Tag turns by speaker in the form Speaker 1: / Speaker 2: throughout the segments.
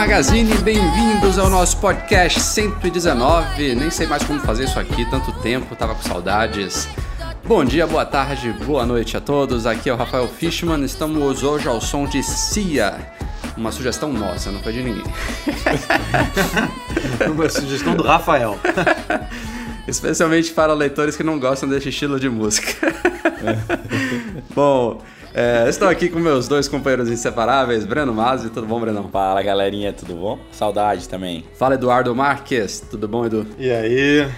Speaker 1: Magazine, bem-vindos ao nosso podcast 119. Nem sei mais como fazer isso aqui, tanto tempo, tava com saudades. Bom dia, boa tarde, boa noite a todos. Aqui é o Rafael Fishman. Estamos hoje ao som de Cia, uma sugestão nossa, não foi de ninguém.
Speaker 2: Uma sugestão do Rafael.
Speaker 1: Especialmente para leitores que não gostam desse estilo de música. Bom, é, estou aqui com meus dois companheiros inseparáveis, Breno Mazzi, tudo bom, Brenão?
Speaker 3: Fala galerinha, tudo bom? Saudade também.
Speaker 1: Fala Eduardo Marques, tudo bom, Edu?
Speaker 2: E aí,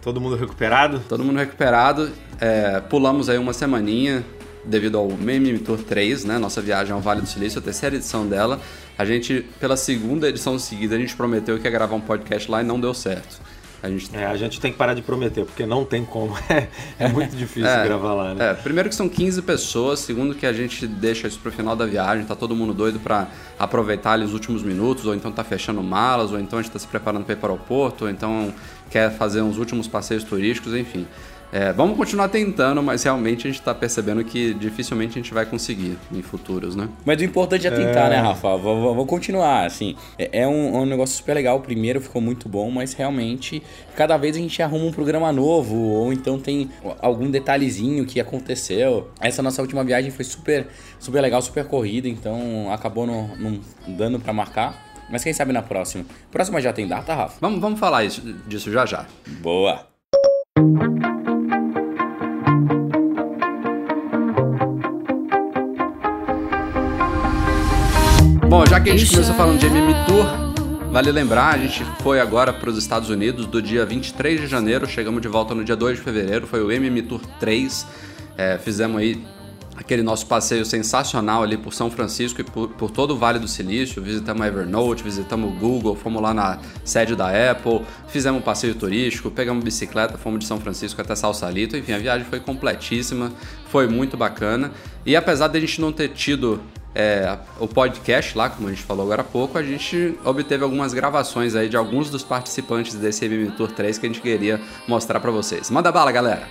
Speaker 2: todo mundo recuperado?
Speaker 1: Todo mundo recuperado. É, pulamos aí uma semaninha devido ao Meme Tour 3, né? Nossa viagem ao Vale do Silício, a terceira edição dela. A gente, pela segunda edição seguida, a gente prometeu que ia gravar um podcast lá e não deu certo. A gente
Speaker 2: É, a gente tem que parar de prometer, porque não tem como. É, é muito difícil
Speaker 1: É,
Speaker 2: gravar lá, né?
Speaker 1: É, primeiro que são 15 pessoas, segundo que a gente deixa isso pro final da viagem, tá todo mundo doido pra aproveitar ali os últimos minutos, ou então tá fechando malas, ou então a gente tá se preparando pra ir para o aeroporto, ou então quer fazer uns últimos passeios turísticos, enfim. É, vamos continuar tentando, mas realmente a gente tá percebendo que dificilmente a gente vai conseguir em futuros, né?
Speaker 3: Mas o importante é tentar, né, Rafa? Vou, vou- vou continuar, assim. É, é um, é um negócio super legal. O primeiro ficou muito bom, mas realmente, cada vez a gente arruma um programa novo, ou então tem algum detalhezinho que aconteceu. Essa nossa última viagem foi super, super legal, super corrida, então acabou não, não dando pra marcar. Mas quem sabe na próxima? Próxima já tem data, Rafa?
Speaker 1: Vamos, vamos falar isso- disso já já.
Speaker 3: Boa!
Speaker 1: Bom, já que a gente começou falando de MM Tour, vale lembrar, a gente foi agora para os Estados Unidos do dia 23 de janeiro, chegamos de volta no dia 2 de fevereiro, foi o MM Tour 3. É, fizemos aí aquele nosso passeio sensacional ali por São Francisco e por, por todo o Vale do Silício. Visitamos a Evernote, visitamos o Google, fomos lá na sede da Apple, fizemos um passeio turístico, pegamos bicicleta, fomos de São Francisco até Salsalito. Enfim, a viagem foi completíssima, foi muito bacana. E apesar de a gente não ter tido é, o podcast lá, como a gente falou agora há pouco, a gente obteve algumas gravações aí de alguns dos participantes desse MM Tour 3 que a gente queria mostrar pra vocês. Manda bala, galera!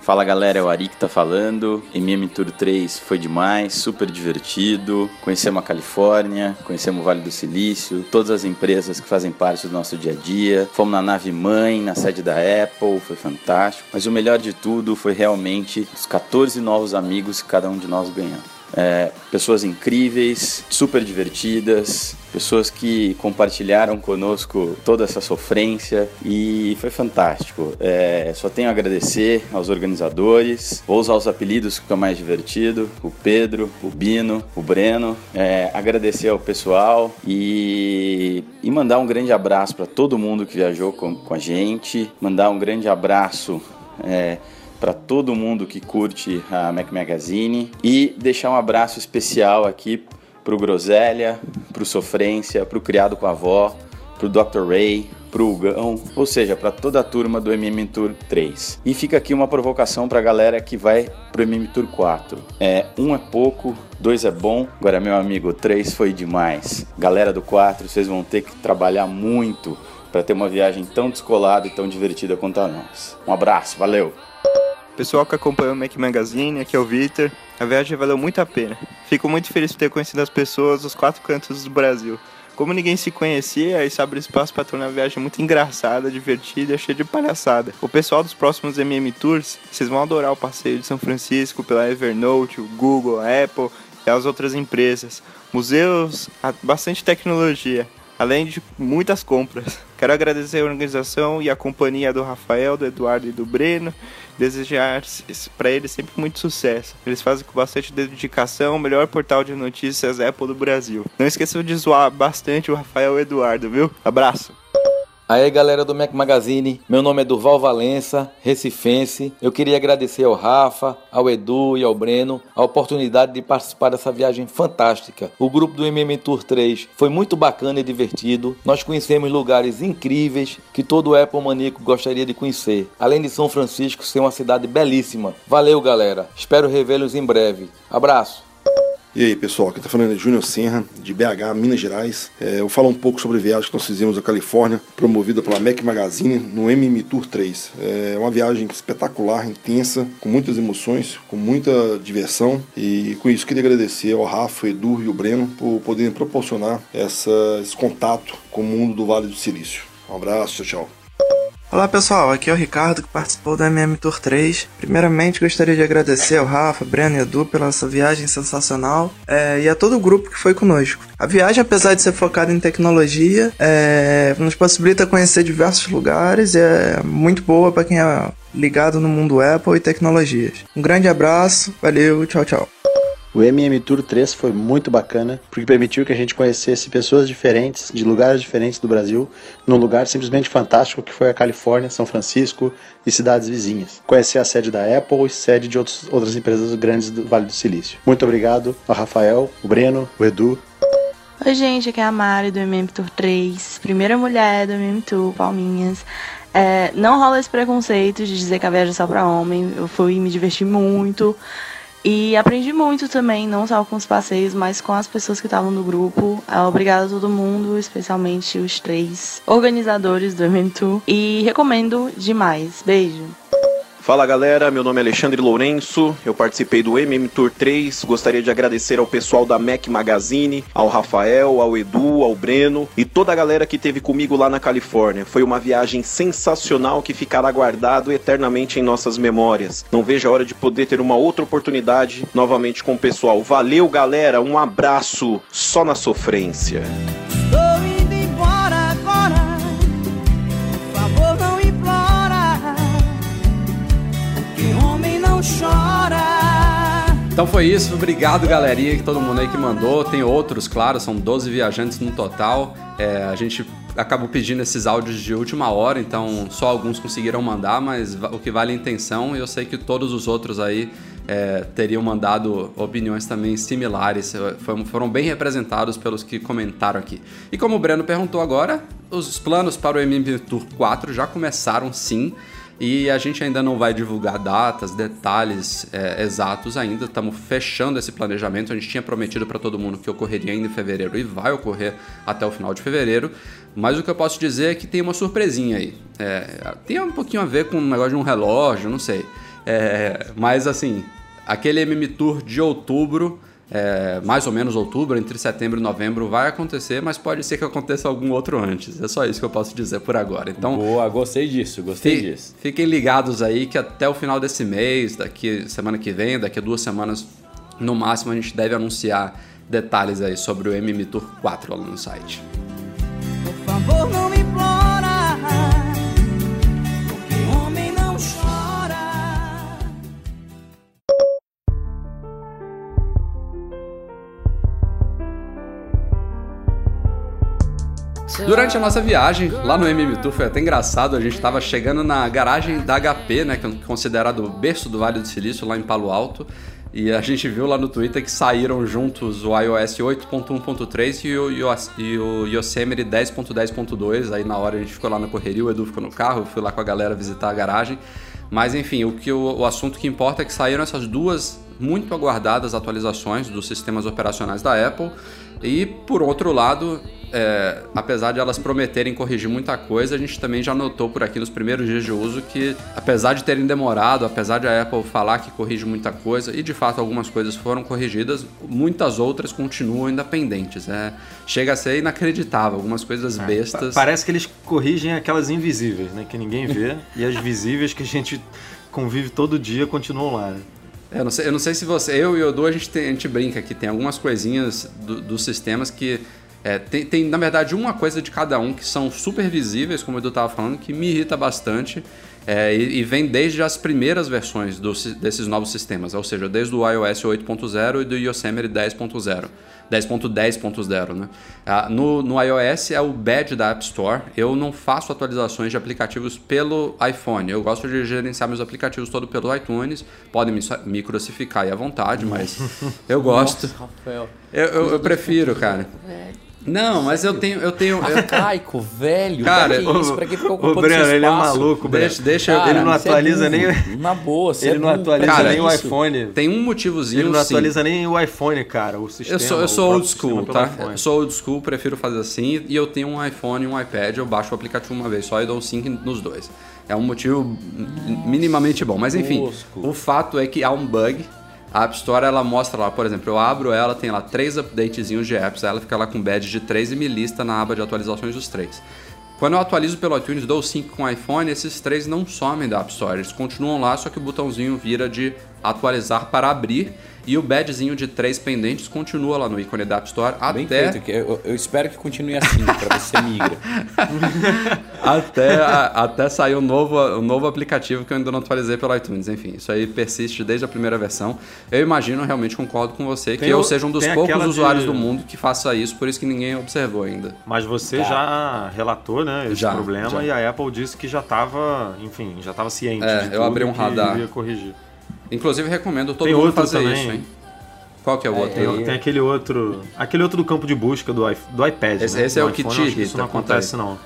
Speaker 4: Fala galera, é o Ari que tá falando. MM Tour 3 foi demais, super divertido. Conhecemos a Califórnia, conhecemos o Vale do Silício, todas as empresas que fazem parte do nosso dia a dia. Fomos na nave mãe, na sede da Apple, foi fantástico. Mas o melhor de tudo foi realmente os 14 novos amigos que cada um de nós ganhamos. É, pessoas incríveis, super divertidas, pessoas que compartilharam conosco toda essa sofrência e foi fantástico. É, só tenho a agradecer aos organizadores, vou usar os apelidos que fica mais divertido: o Pedro, o Bino, o Breno. É, agradecer ao pessoal e, e mandar um grande abraço para todo mundo que viajou com, com a gente, mandar um grande abraço. É, para todo mundo que curte a Mac Magazine e deixar um abraço especial aqui pro Groselha, pro Sofrência, pro Criado com a Avó, pro Dr. Ray, pro Hugão, ou seja, para toda a turma do MM Tour 3. E fica aqui uma provocação pra galera que vai pro MM Tour 4. É, um é pouco, dois é bom, agora meu amigo, três foi demais. Galera do 4, vocês vão ter que trabalhar muito para ter uma viagem tão descolada e tão divertida quanto a nós. Um abraço, valeu!
Speaker 5: Pessoal que acompanha o Mac Magazine, aqui é o Victor. A viagem valeu muito a pena. Fico muito feliz por ter conhecido as pessoas dos quatro cantos do Brasil. Como ninguém se conhecia, isso abre espaço para tornar a viagem muito engraçada, divertida e cheia de palhaçada. O pessoal dos próximos MM Tours, vocês vão adorar o passeio de São Francisco pela Evernote, o Google, a Apple e as outras empresas. Museus, bastante tecnologia, além de muitas compras. Quero agradecer a organização e a companhia do Rafael, do Eduardo e do Breno. Desejar para eles sempre muito sucesso. Eles fazem com bastante dedicação o melhor portal de notícias Apple do Brasil. Não esqueçam de zoar bastante o Rafael e o Eduardo, viu? Abraço!
Speaker 6: Aí galera do Mac Magazine, meu nome é Durval Valença, recifense. Eu queria agradecer ao Rafa, ao Edu e ao Breno a oportunidade de participar dessa viagem fantástica. O grupo do MM Tour 3 foi muito bacana e divertido. Nós conhecemos lugares incríveis que todo Apple gostaria de conhecer. Além de São Francisco ser uma cidade belíssima. Valeu galera, espero revê-los em breve. Abraço!
Speaker 7: E aí pessoal, aqui tá falando é Júnior Serra, de BH, Minas Gerais. É, eu falar um pouco sobre a viagem que nós fizemos à Califórnia, promovida pela Mac Magazine no MM Tour 3. É uma viagem espetacular, intensa, com muitas emoções, com muita diversão. E com isso queria agradecer ao Rafa, Edu e o Breno por poderem proporcionar essa, esse contato com o mundo do Vale do Silício. Um abraço, tchau, tchau.
Speaker 8: Olá pessoal, aqui é o Ricardo que participou do MM Tour 3. Primeiramente gostaria de agradecer ao Rafa, Breno e Edu pela essa viagem sensacional é, e a todo o grupo que foi conosco. A viagem, apesar de ser focada em tecnologia, é, nos possibilita conhecer diversos lugares e é muito boa para quem é ligado no mundo Apple e tecnologias. Um grande abraço, valeu, tchau, tchau.
Speaker 9: O MM Tour 3 foi muito bacana, porque permitiu que a gente conhecesse pessoas diferentes, de lugares diferentes do Brasil, num lugar simplesmente fantástico que foi a Califórnia, São Francisco e cidades vizinhas. Conhecer a sede da Apple e sede de outros, outras empresas grandes do Vale do Silício. Muito obrigado ao Rafael, o Breno, o Edu.
Speaker 10: Oi gente, aqui é a Mari do MM Tour 3, primeira mulher do MM Tour, Palminhas. É, não rola esse preconceito de dizer que a viagem é só pra homem, eu fui me divertir muito. E aprendi muito também, não só com os passeios, mas com as pessoas que estavam no grupo. É, obrigada a todo mundo, especialmente os três organizadores do evento. E recomendo demais. Beijo.
Speaker 11: Fala galera, meu nome é Alexandre Lourenço, eu participei do MM Tour 3. Gostaria de agradecer ao pessoal da Mac Magazine, ao Rafael, ao Edu, ao Breno e toda a galera que teve comigo lá na Califórnia. Foi uma viagem sensacional que ficará guardado eternamente em nossas memórias. Não vejo a hora de poder ter uma outra oportunidade novamente com o pessoal. Valeu galera, um abraço só na sofrência.
Speaker 1: Então foi isso, obrigado galerinha, que todo mundo aí que mandou. Tem outros, claro, são 12 viajantes no total. É, a gente acabou pedindo esses áudios de última hora, então só alguns conseguiram mandar, mas o que vale é a intenção, eu sei que todos os outros aí é, teriam mandado opiniões também similares, foram bem representados pelos que comentaram aqui. E como o Breno perguntou agora, os planos para o MM Tour 4 já começaram sim. E a gente ainda não vai divulgar datas, detalhes é, exatos ainda. Estamos fechando esse planejamento. A gente tinha prometido para todo mundo que ocorreria ainda em fevereiro e vai ocorrer até o final de fevereiro. Mas o que eu posso dizer é que tem uma surpresinha aí. É, tem um pouquinho a ver com o negócio de um relógio, não sei. É, mas assim, aquele MM Tour de outubro é, mais ou menos outubro, entre setembro e novembro vai acontecer, mas pode ser que aconteça algum outro antes. É só isso que eu posso dizer por agora. Então,
Speaker 3: boa, gostei disso, gostei fi, disso.
Speaker 1: Fiquem ligados aí que até o final desse mês, daqui semana que vem, daqui a duas semanas no máximo a gente deve anunciar detalhes aí sobre o MM Tour 4 lá no site. Por favor, não Durante a nossa viagem, lá no MMTour foi até engraçado, a gente estava chegando na garagem da HP, né, que é considerado o berço do Vale do Silício, lá em Palo Alto, e a gente viu lá no Twitter que saíram juntos o iOS 8.1.3 e o, e o Yosemite 10.10.2, aí na hora a gente ficou lá na correria, o Edu ficou no carro, eu fui lá com a galera visitar a garagem, mas enfim, o, que, o, o assunto que importa é que saíram essas duas muito aguardadas atualizações dos sistemas operacionais da Apple, e por outro lado, é, apesar de elas prometerem corrigir muita coisa, a gente também já notou por aqui nos primeiros dias de uso que, apesar de terem demorado, apesar de a Apple falar que corrige muita coisa, e de fato algumas coisas foram corrigidas, muitas outras continuam ainda pendentes. É, chega a ser inacreditável, algumas coisas é, bestas.
Speaker 2: Parece que eles corrigem aquelas invisíveis, né, que ninguém vê, e as visíveis que a gente convive todo dia continuam lá. Né?
Speaker 1: Eu não, sei, eu não sei se você. Eu e o Edu, a gente, tem, a gente brinca que tem algumas coisinhas do, dos sistemas que é, tem, tem, na verdade, uma coisa de cada um que são super visíveis, como o Edu estava falando, que me irrita bastante. É, e, e vem desde as primeiras versões do desses novos sistemas, ou seja, desde o iOS 8.0 e do Yosemite 10.0. 10.10.0, né? Ah, no, no iOS é o badge da App Store. Eu não faço atualizações de aplicativos pelo iPhone. Eu gosto de gerenciar meus aplicativos todo pelo iTunes. Podem me, me crucificar aí à vontade, mas eu gosto.
Speaker 3: Nossa, Rafael.
Speaker 1: Eu, eu- eu prefiro, cara.
Speaker 3: Velho.
Speaker 1: Não, mas eu tenho. Eu tenho eu-
Speaker 3: Arcaico, velho.
Speaker 1: Cara,
Speaker 3: pra que isso? Pra que ficar
Speaker 2: o
Speaker 3: ocupando
Speaker 2: Breno, ele é maluco, Breno.
Speaker 1: Deixa- deixa eu-
Speaker 3: Cara,
Speaker 2: ele não
Speaker 3: é
Speaker 2: atualiza
Speaker 3: burro.
Speaker 2: nem-
Speaker 3: Na boa, você
Speaker 2: Ele
Speaker 3: é
Speaker 2: não atualiza
Speaker 3: Pra
Speaker 2: nem o iPhone.
Speaker 1: Tem um motivozinho.
Speaker 2: Ele não
Speaker 1: sim.
Speaker 2: atualiza nem o iPhone, cara, o sistema.
Speaker 1: Eu sou, eu
Speaker 2: o
Speaker 1: sou old school, tá?
Speaker 2: iPhone.
Speaker 1: Eu sou old school, prefiro fazer assim. E eu tenho um iPhone e um iPad, eu baixo o aplicativo uma vez só e dou um sync nos dois. É um motivo minimamente bom. Mas enfim, o fato é que há um bug. A App Store ela mostra lá, por exemplo, eu abro ela, tem lá três updatezinhos de apps, ela fica lá com badge de 3 e me lista na aba de atualizações dos três. Quando eu atualizo pelo iTunes, dou o sync com o iPhone, esses três não somem da App Store, eles continuam lá, só que o botãozinho vira de atualizar para abrir e o badgezinho de três pendentes continua lá no ícone da App Store
Speaker 3: Bem
Speaker 1: até
Speaker 3: feito, que eu, eu espero que continue assim, pra você migra.
Speaker 1: até, a- até sair um novo, um novo aplicativo que eu ainda não atualizei pelo iTunes. Enfim, isso aí persiste desde a primeira versão. Eu imagino, realmente concordo com você, que
Speaker 2: Tem
Speaker 1: eu
Speaker 2: o-
Speaker 1: seja um dos poucos usuários
Speaker 2: de-
Speaker 1: do mundo que faça isso, por isso que ninguém observou ainda.
Speaker 2: Mas você
Speaker 1: Tá.
Speaker 2: já relatou, né, esse
Speaker 1: Já,
Speaker 2: problema
Speaker 1: já.
Speaker 2: e a Apple disse que já estava, enfim, já estava ciente
Speaker 1: É,
Speaker 2: de
Speaker 1: eu
Speaker 2: tudo
Speaker 1: abri um
Speaker 2: que
Speaker 1: radar.
Speaker 2: iria corrigir.
Speaker 1: Inclusive, recomendo todo
Speaker 2: Tem
Speaker 1: mundo
Speaker 2: outro
Speaker 1: fazer
Speaker 2: também.
Speaker 1: isso, hein? Qual que é o outro?
Speaker 2: Tem, tem aquele outro, aquele outro do campo de busca do, do iPad,
Speaker 1: Esse-
Speaker 2: né?
Speaker 1: esse é o que te
Speaker 2: acho Isso
Speaker 1: irrita,
Speaker 2: não acontece não.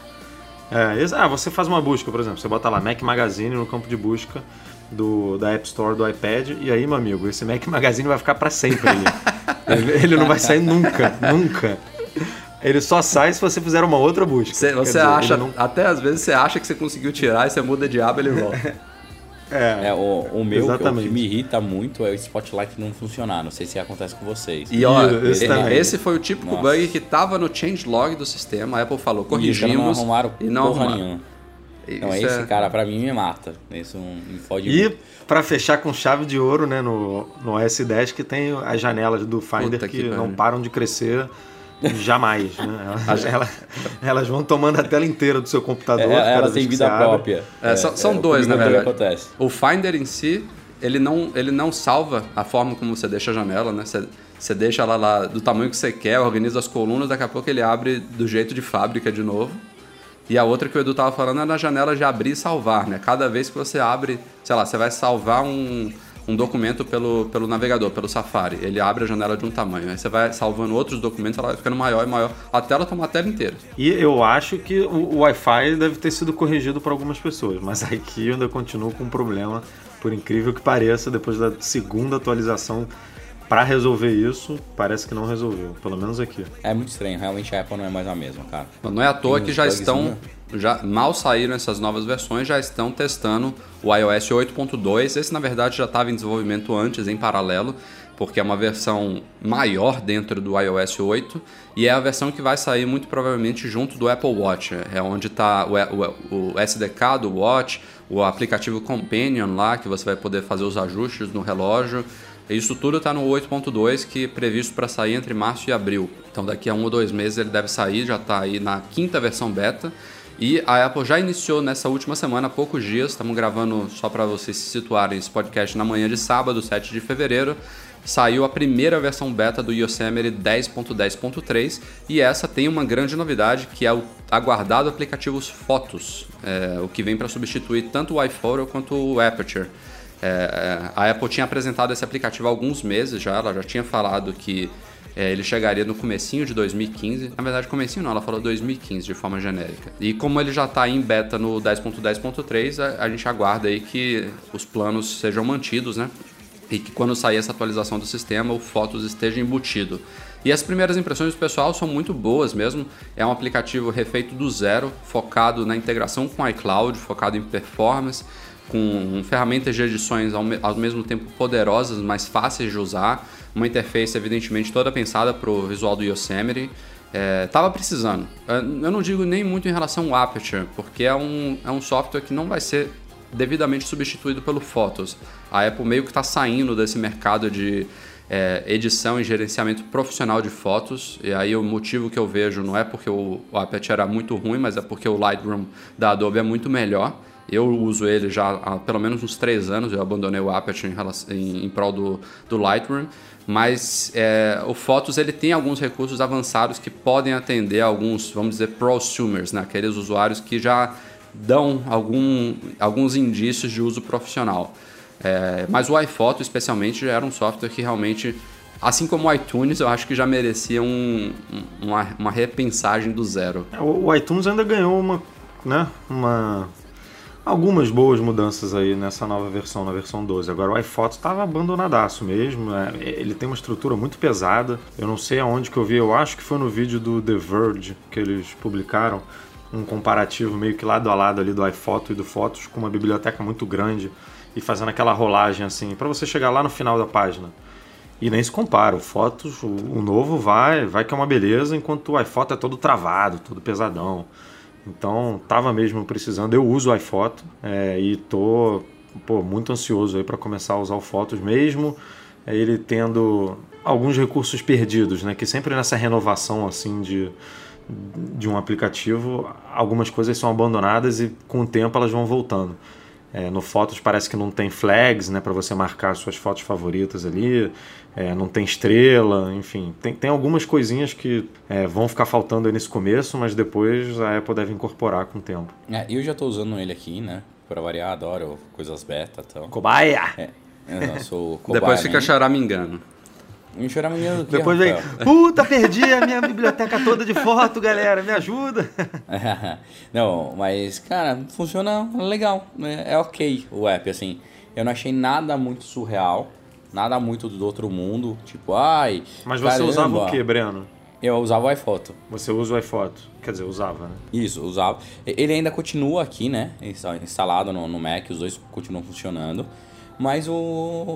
Speaker 2: É, esse- ah, você faz uma busca, por exemplo, você bota lá Mac Magazine no campo de busca do, da App Store do iPad e aí, meu amigo, esse Mac Magazine vai ficar para sempre ali. ele, ele não vai sair nunca, nunca. Ele só sai se você fizer uma outra busca.
Speaker 1: Você,
Speaker 2: dizer,
Speaker 1: acha,
Speaker 2: não-
Speaker 1: até às vezes você acha que você conseguiu tirar e você muda de aba e ele volta.
Speaker 2: É,
Speaker 3: É, o, o meu, que, o que me irrita muito é o Spotlight não funcionar. Não sei se acontece com vocês.
Speaker 1: E ó,
Speaker 2: Esse
Speaker 1: esse, foi o típico
Speaker 3: Nossa.
Speaker 1: bug que tava no changelog do sistema. A Apple falou,
Speaker 3: E
Speaker 1: corrigimos
Speaker 3: não arrumaram
Speaker 1: e não
Speaker 3: porra
Speaker 1: arrumaram.
Speaker 3: Então
Speaker 1: Isso
Speaker 3: esse
Speaker 1: é-
Speaker 3: cara pra mim me mata. Isso me fode
Speaker 2: E para fechar com chave de ouro, né, no, no S10 que tem as janelas do Finder
Speaker 1: Puta
Speaker 2: que,
Speaker 1: que
Speaker 2: não param de crescer jamais, né? Elas, elas- elas vão tomando a tela inteira do seu computador.
Speaker 3: É, ela tem vida própria.
Speaker 1: É, são são
Speaker 3: é,
Speaker 1: dois, na verdade.
Speaker 3: acontece.
Speaker 1: O Finder em si, ele não, ele não salva a forma como você deixa a janela, né? Você, você deixa ela lá do tamanho que você quer, organiza as colunas, daqui a pouco ele abre do jeito de fábrica de novo. E a outra que o Edu tava falando é na janela de abrir e salvar, né? Cada vez que você abre, sei lá, você vai salvar um, um documento pelo, pelo navegador, pelo Safari. Ele abre a janela de um tamanho. Aí você vai salvando outros documentos, ela vai ficando maior e maior. A tela toma a tela inteira.
Speaker 2: E eu acho que o, o Wi-Fi deve ter sido corrigido por algumas pessoas, mas aqui eu ainda continuo com um problema, por incrível que pareça, depois da segunda atualização para resolver isso, parece que não resolveu, pelo menos aqui.
Speaker 3: É muito estranho, realmente a Apple não é mais a mesma, cara.
Speaker 1: Não é à toa
Speaker 3: Tem
Speaker 1: que já estão.
Speaker 3: né?
Speaker 1: Já, mal saíram essas novas versões, já estão testando o iOS 8.2. Esse, na verdade, já estava em desenvolvimento antes, em paralelo, porque é uma versão maior dentro do iOS 8 e é a versão que vai sair muito provavelmente junto do Apple Watch. É onde está o, o, o SDK do Watch, o aplicativo Companion lá, que você vai poder fazer os ajustes no relógio. Isso tudo está no 8.2, que é previsto para sair entre março e abril. Então daqui a um ou dois meses ele deve sair, já está aí na quinta versão beta. E a Apple já iniciou nessa última semana, há poucos dias, estamos gravando só para vocês se situarem esse podcast na manhã de sábado, 7 de fevereiro. Saiu a primeira versão beta do Yosemite 10.10.3 e essa tem uma grande novidade que é o aguardado aplicativo Fotos, é, o que vem para substituir tanto o iPhoto quanto o Aperture. É, é, a Apple tinha apresentado esse aplicativo há alguns meses já, ela já tinha falado que é, ele chegaria no comecinho de 2015. Na verdade, comecinho não, ela falou 2015 de forma genérica. E como ele já está em beta no 10.10.3, a, a gente aguarda aí que os planos sejam mantidos, né? E que quando sair essa atualização do sistema, o Fotos esteja embutido. E as primeiras impressões do pessoal são muito boas mesmo. É um aplicativo refeito do zero, focado na integração com iCloud, focado em performance, com ferramentas de edições ao, me- ao mesmo tempo poderosas, mas fáceis de usar. Uma interface, evidentemente, toda pensada para o visual do Yosemite. É, tava precisando. É, Eu não digo nem muito em relação ao Aperture, porque é um, é um software que não vai ser devidamente substituído pelo Photos. A Apple meio que está saindo desse mercado de é, edição e gerenciamento profissional de fotos. E aí o motivo que eu vejo não é porque o, o Aperture era muito ruim, mas é porque o Lightroom da Adobe é muito melhor. Eu uso ele já há pelo menos uns três anos, eu abandonei o Aperture em, relação, em, em prol do, do Lightroom, mas é, o Photos ele tem alguns recursos avançados que podem atender alguns, vamos dizer, prosumers, né? aqueles usuários que já dão algum, alguns indícios de uso profissional. É, mas o iPhoto, especialmente, era um software que realmente, assim como o iTunes, eu acho que já merecia um, uma, uma repensagem do zero.
Speaker 2: É, o, o iTunes ainda ganhou uma, né, uma algumas boas mudanças aí nessa nova versão, na versão 12. Agora o iPhoto estava abandonadaço mesmo, né? ele tem uma estrutura muito pesada. Eu não sei aonde que eu vi, eu acho que foi no vídeo do The Verge que eles publicaram um comparativo meio que lado a lado ali do iPhoto e do Fotos com uma biblioteca muito grande e fazendo aquela rolagem assim, para você chegar lá no final da página. E nem se compara, o Fotos, o, novo vai, vai que é uma beleza, enquanto o iPhoto é todo travado, todo pesadão. Então, tava mesmo precisando. Eu uso o iPhoto é, e tô pô, muito ansioso aí para começar a usar o Fotos, mesmo é, ele tendo alguns recursos perdidos, né? Que sempre nessa renovação assim de, de um aplicativo, algumas coisas são abandonadas e com o tempo elas vão voltando. É, no Fotos parece que não tem flags, né, para você marcar suas fotos favoritas ali, é, não tem estrela, enfim, tem, tem algumas coisinhas que é, vão ficar faltando aí nesse começo, mas depois a Apple deve incorporar com o tempo.
Speaker 3: É, eu já estou usando ele aqui, né, para variar, adoro coisas beta, então.
Speaker 2: Cobaia.
Speaker 3: É, eu sou cobaia.
Speaker 1: Depois fica choramingando.
Speaker 3: Um choramingando que
Speaker 2: Depois vem, puta, perdi a minha biblioteca toda de foto, galera, me ajuda.
Speaker 3: não, mas, cara, funciona legal, é, é ok o app, assim. Eu não achei nada muito surreal, nada muito do outro mundo, tipo, ai.
Speaker 2: Mas você caramba. usava o que, Breno?
Speaker 3: Eu usava o iPhoto.
Speaker 2: Você usa o iPhoto? Quer dizer, usava, né?
Speaker 3: Isso, usava. Ele ainda continua aqui, né? Instalado no, no Mac, os dois continuam funcionando. Mas o,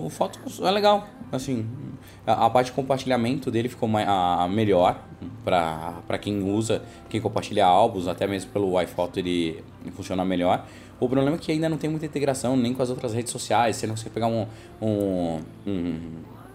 Speaker 3: o Fotos é legal, assim, a, a, parte de compartilhamento dele ficou mais, a, melhor para quem usa, quem compartilha álbuns, até mesmo pelo iPhoto ele funciona melhor. O problema é que ainda não tem muita integração nem com as outras redes sociais, você não consegue pegar um, um, um,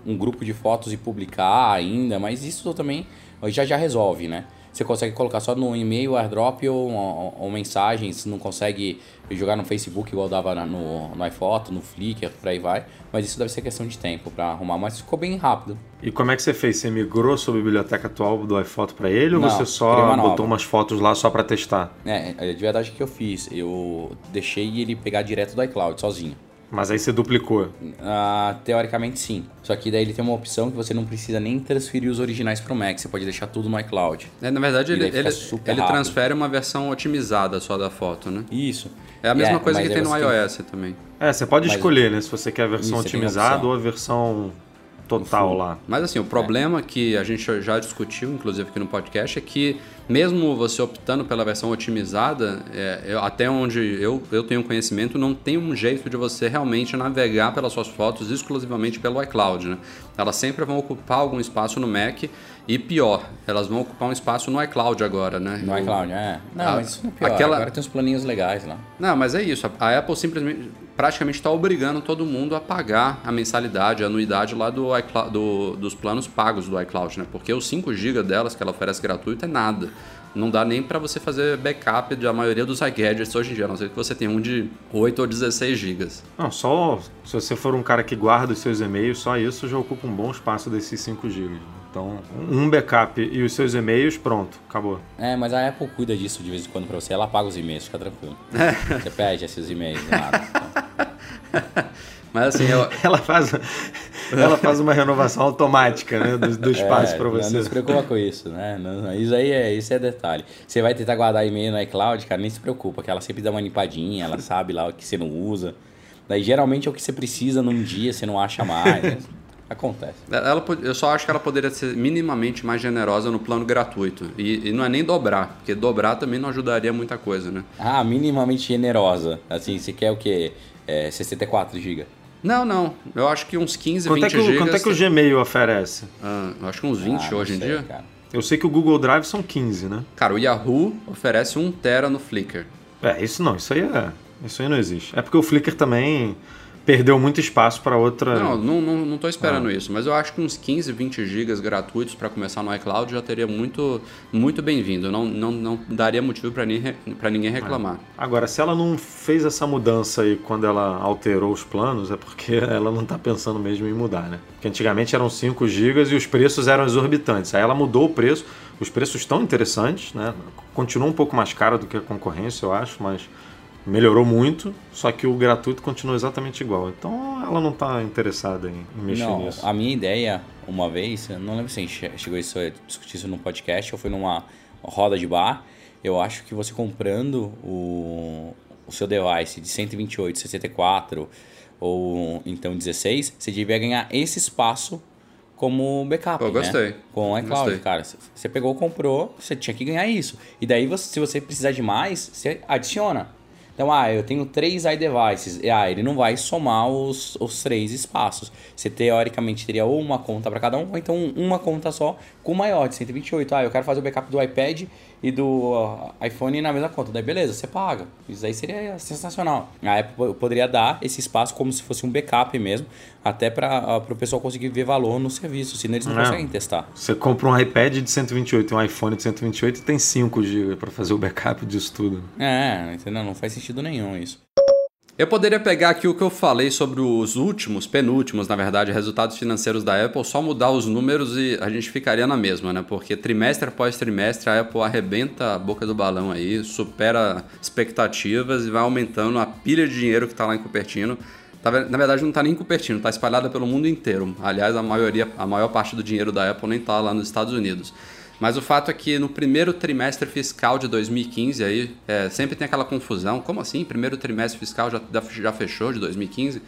Speaker 3: um grupo de fotos e publicar ainda, mas isso também já já resolve, né? Você consegue colocar só no e-mail, airdrop ou, ou, ou mensagens, não consegue jogar no Facebook igual dava no, no iPhoto, no Flickr, por aí vai. Mas isso deve ser questão de tempo para arrumar, mas ficou bem rápido.
Speaker 2: E como é que você fez? Você migrou sua biblioteca atual do iPhoto para ele não, ou você só botou umas fotos lá só para testar?
Speaker 3: É, é de verdade que eu fiz. Eu deixei ele pegar direto do iCloud sozinho.
Speaker 2: Mas aí você duplicou?
Speaker 3: Ah, teoricamente sim. Só que daí ele tem uma opção que você não precisa nem transferir os originais para o Mac, você pode deixar tudo no iCloud.
Speaker 1: É, na verdade, ele, ele, ele transfere uma versão otimizada só da foto, né?
Speaker 3: Isso.
Speaker 1: É a mesma é, coisa que tem no iOS tem... também.
Speaker 2: É, você pode mas... escolher, né? Se você quer a versão Isso, otimizada ou a versão total lá.
Speaker 1: Mas assim, o problema é. que a gente já discutiu, inclusive aqui no podcast, é que mesmo você optando pela versão otimizada, é, eu, até onde eu, eu tenho conhecimento, não tem um jeito de você realmente navegar pelas suas fotos exclusivamente pelo iCloud. Né? Elas sempre vão ocupar algum espaço no Mac e pior, elas vão ocupar um espaço no iCloud agora, né?
Speaker 3: No iCloud, é. Não, a, mas isso não é pior. Aquela... Agora tem uns planinhos legais lá.
Speaker 1: Não, mas é isso. A Apple simplesmente praticamente está obrigando todo mundo a pagar a mensalidade, a anuidade lá do, do dos planos pagos do iCloud, né? Porque os 5 GB delas que ela oferece gratuito é nada. Não dá nem para você fazer backup da maioria dos iGadgets hoje em dia, a não ser que você tenha um de 8 ou 16 GB.
Speaker 2: Não, só se você for um cara que guarda os seus e-mails, só isso já ocupa um bom espaço desses 5 GB. Então, um backup e os seus e-mails, pronto, acabou.
Speaker 3: É, mas a Apple cuida disso de vez em quando pra você. Ela paga os e-mails, fica tranquilo. você pede esses e-mails, nada. Então.
Speaker 1: Mas assim, eu...
Speaker 2: ela, faz, ela faz uma renovação automática né, do, do espaço é, para você.
Speaker 3: Não, não se preocupa com isso, né? Não, isso aí é, isso é detalhe. Você vai tentar guardar e-mail no iCloud, cara, nem se preocupa, que ela sempre dá uma limpadinha, ela sabe lá o que você não usa. Daí geralmente é o que você precisa num dia, você não acha mais. Né? Acontece.
Speaker 1: Ela, eu só acho que ela poderia ser minimamente mais generosa no plano gratuito. E, e, não é nem dobrar, porque dobrar também não ajudaria muita coisa, né?
Speaker 3: Ah, minimamente generosa. Assim, você quer o quê? É, 64 GB?
Speaker 1: Não, não. Eu acho que uns 15,
Speaker 2: quanto
Speaker 1: 20
Speaker 2: é que,
Speaker 1: gigas.
Speaker 2: Quanto é que o Gmail oferece?
Speaker 1: Ah, eu acho que uns 20 ah, hoje em
Speaker 3: sei,
Speaker 1: dia.
Speaker 3: Cara.
Speaker 2: Eu sei que o Google Drive são 15, né?
Speaker 1: Cara, o Yahoo oferece 1 tera no Flickr.
Speaker 2: É, isso não, isso aí é. Isso aí não existe. É porque o Flickr também perdeu muito espaço para outra.
Speaker 1: Não, não, não, não tô esperando
Speaker 2: Ah.
Speaker 1: isso, mas eu acho que uns 15, 20 gigas gratuitos para começar no iCloud já teria muito, muito bem-vindo. Não, não, não daria motivo para ninguém, ninguém reclamar.
Speaker 2: Agora, se ela não fez essa mudança aí quando ela alterou os planos, é porque ela não tá pensando mesmo em mudar, né? Porque antigamente eram 5 GB e os preços eram exorbitantes. Aí ela mudou o preço, os preços estão interessantes, né? Continua um pouco mais caro do que a concorrência, eu acho, mas melhorou muito, só que o gratuito continua exatamente igual. Então ela não tá interessada em, mexer
Speaker 3: não,
Speaker 2: nisso.
Speaker 3: a minha ideia, uma vez, eu não lembro se a gente che- chegou isso a discutir isso num podcast ou foi numa roda de bar. Eu acho que você comprando o, o seu device de 128, 64 ou então 16, você devia ganhar esse espaço como backup.
Speaker 1: Pô,
Speaker 3: né?
Speaker 1: gostei.
Speaker 3: Com o iCloud,
Speaker 1: Gostei.
Speaker 3: cara. Você pegou, comprou, você tinha que ganhar isso. E daí, você- se você precisar de mais, você adiciona. Então, ah, eu tenho três iDevices. Ah, ele não vai somar os, os três espaços. Você teoricamente teria ou uma conta para cada um, ou então uma conta só com maior, de 128. Ah, eu quero fazer o backup do iPad e do iPhone na mesma conta. Daí, beleza, você paga. Isso aí seria sensacional. A Apple po- poderia dar esse espaço como se fosse um backup mesmo, até para o pessoal conseguir ver valor no serviço, senão eles não
Speaker 2: É.
Speaker 3: conseguem testar.
Speaker 2: Você compra um iPad de 128 e um iPhone de 128 e tem 5 GB para fazer o backup disso tudo.
Speaker 3: É, entendeu? Não faz sentido nenhum isso.
Speaker 1: Eu poderia pegar aqui o que eu falei sobre os últimos, penúltimos, na verdade, resultados financeiros da Apple, só mudar os números e a gente ficaria na mesma, né? Porque trimestre após trimestre a Apple arrebenta a boca do balão aí, supera expectativas e vai aumentando a pilha de dinheiro que tá lá em Cupertino. Tá Na verdade, não tá nem em Cupertino, tá espalhada pelo mundo inteiro. Aliás, a maioria, a maior parte do dinheiro da Apple nem tá lá nos Estados Unidos. Mas o fato é que no primeiro trimestre fiscal de 2015, aí, é, sempre tem aquela confusão. Como assim? Primeiro trimestre fiscal já, já fechou de 2015?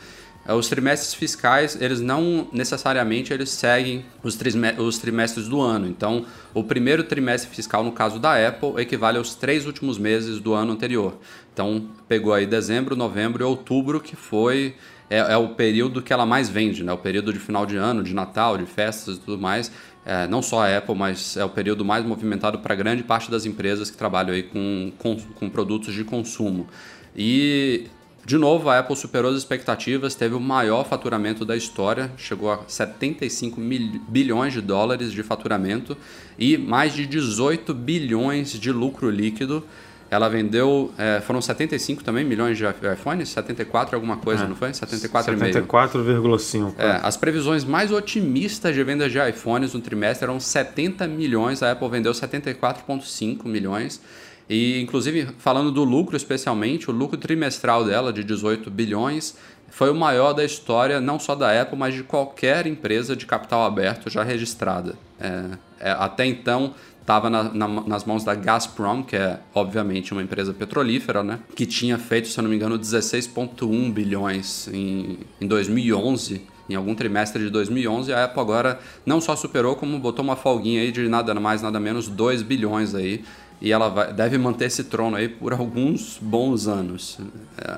Speaker 1: É, Os trimestres fiscais, eles não necessariamente eles seguem os, os trimestres do ano. Então, o primeiro trimestre fiscal, no caso da Apple, equivale aos três últimos meses do ano anterior. Então, pegou aí dezembro, novembro e outubro, que foi é, é o período que ela mais vende, né? O período de final de ano, de Natal, de festas e tudo mais. É, não só a Apple, mas é o período mais movimentado para grande parte das empresas que trabalham aí com, com, com produtos de consumo. E, de novo, a Apple superou as expectativas, teve o maior faturamento da história, chegou a 75 mil, bilhões de dólares de faturamento e mais de 18 bilhões de lucro líquido. Ela vendeu, é, foram 75 também milhões de iPhones, 74 alguma coisa,
Speaker 2: É.
Speaker 1: não foi? 74,5.
Speaker 2: 74,5.
Speaker 1: É, as previsões mais otimistas de vendas de iPhones no trimestre eram 70 milhões, a Apple vendeu 74,5 milhões. E, inclusive, falando do lucro especialmente, o lucro trimestral dela, de 18 bilhões, foi o maior da história, não só da Apple, mas de qualquer empresa de capital aberto já registrada. É, é, até então, estava na- na- nas mãos da Gazprom, que é, obviamente, uma empresa petrolífera, né? Que tinha feito, se eu não me engano, 16,1 bilhões em, em 2011 em algum trimestre de 2011, a Apple agora não só superou, como botou uma folguinha aí de nada mais, nada menos 2 bilhões aí. E ela vai- deve manter esse trono aí por alguns bons anos.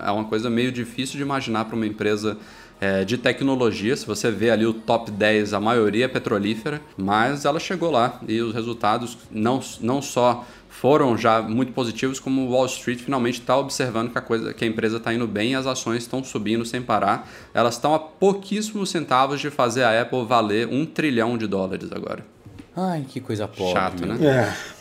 Speaker 1: É uma coisa meio difícil de imaginar para uma empresa é, de tecnologia. Se você vê ali o top 10, a maioria é petrolífera, mas ela chegou lá e os resultados não, não só foram já muito positivos, como o Wall Street finalmente está observando que a, coisa, que a empresa está indo bem e as ações estão subindo sem parar. Elas estão a pouquíssimos centavos de fazer a Apple valer um trilhão de dólares agora.
Speaker 3: Ai, que coisa pobre.
Speaker 1: Chato, né?
Speaker 2: É.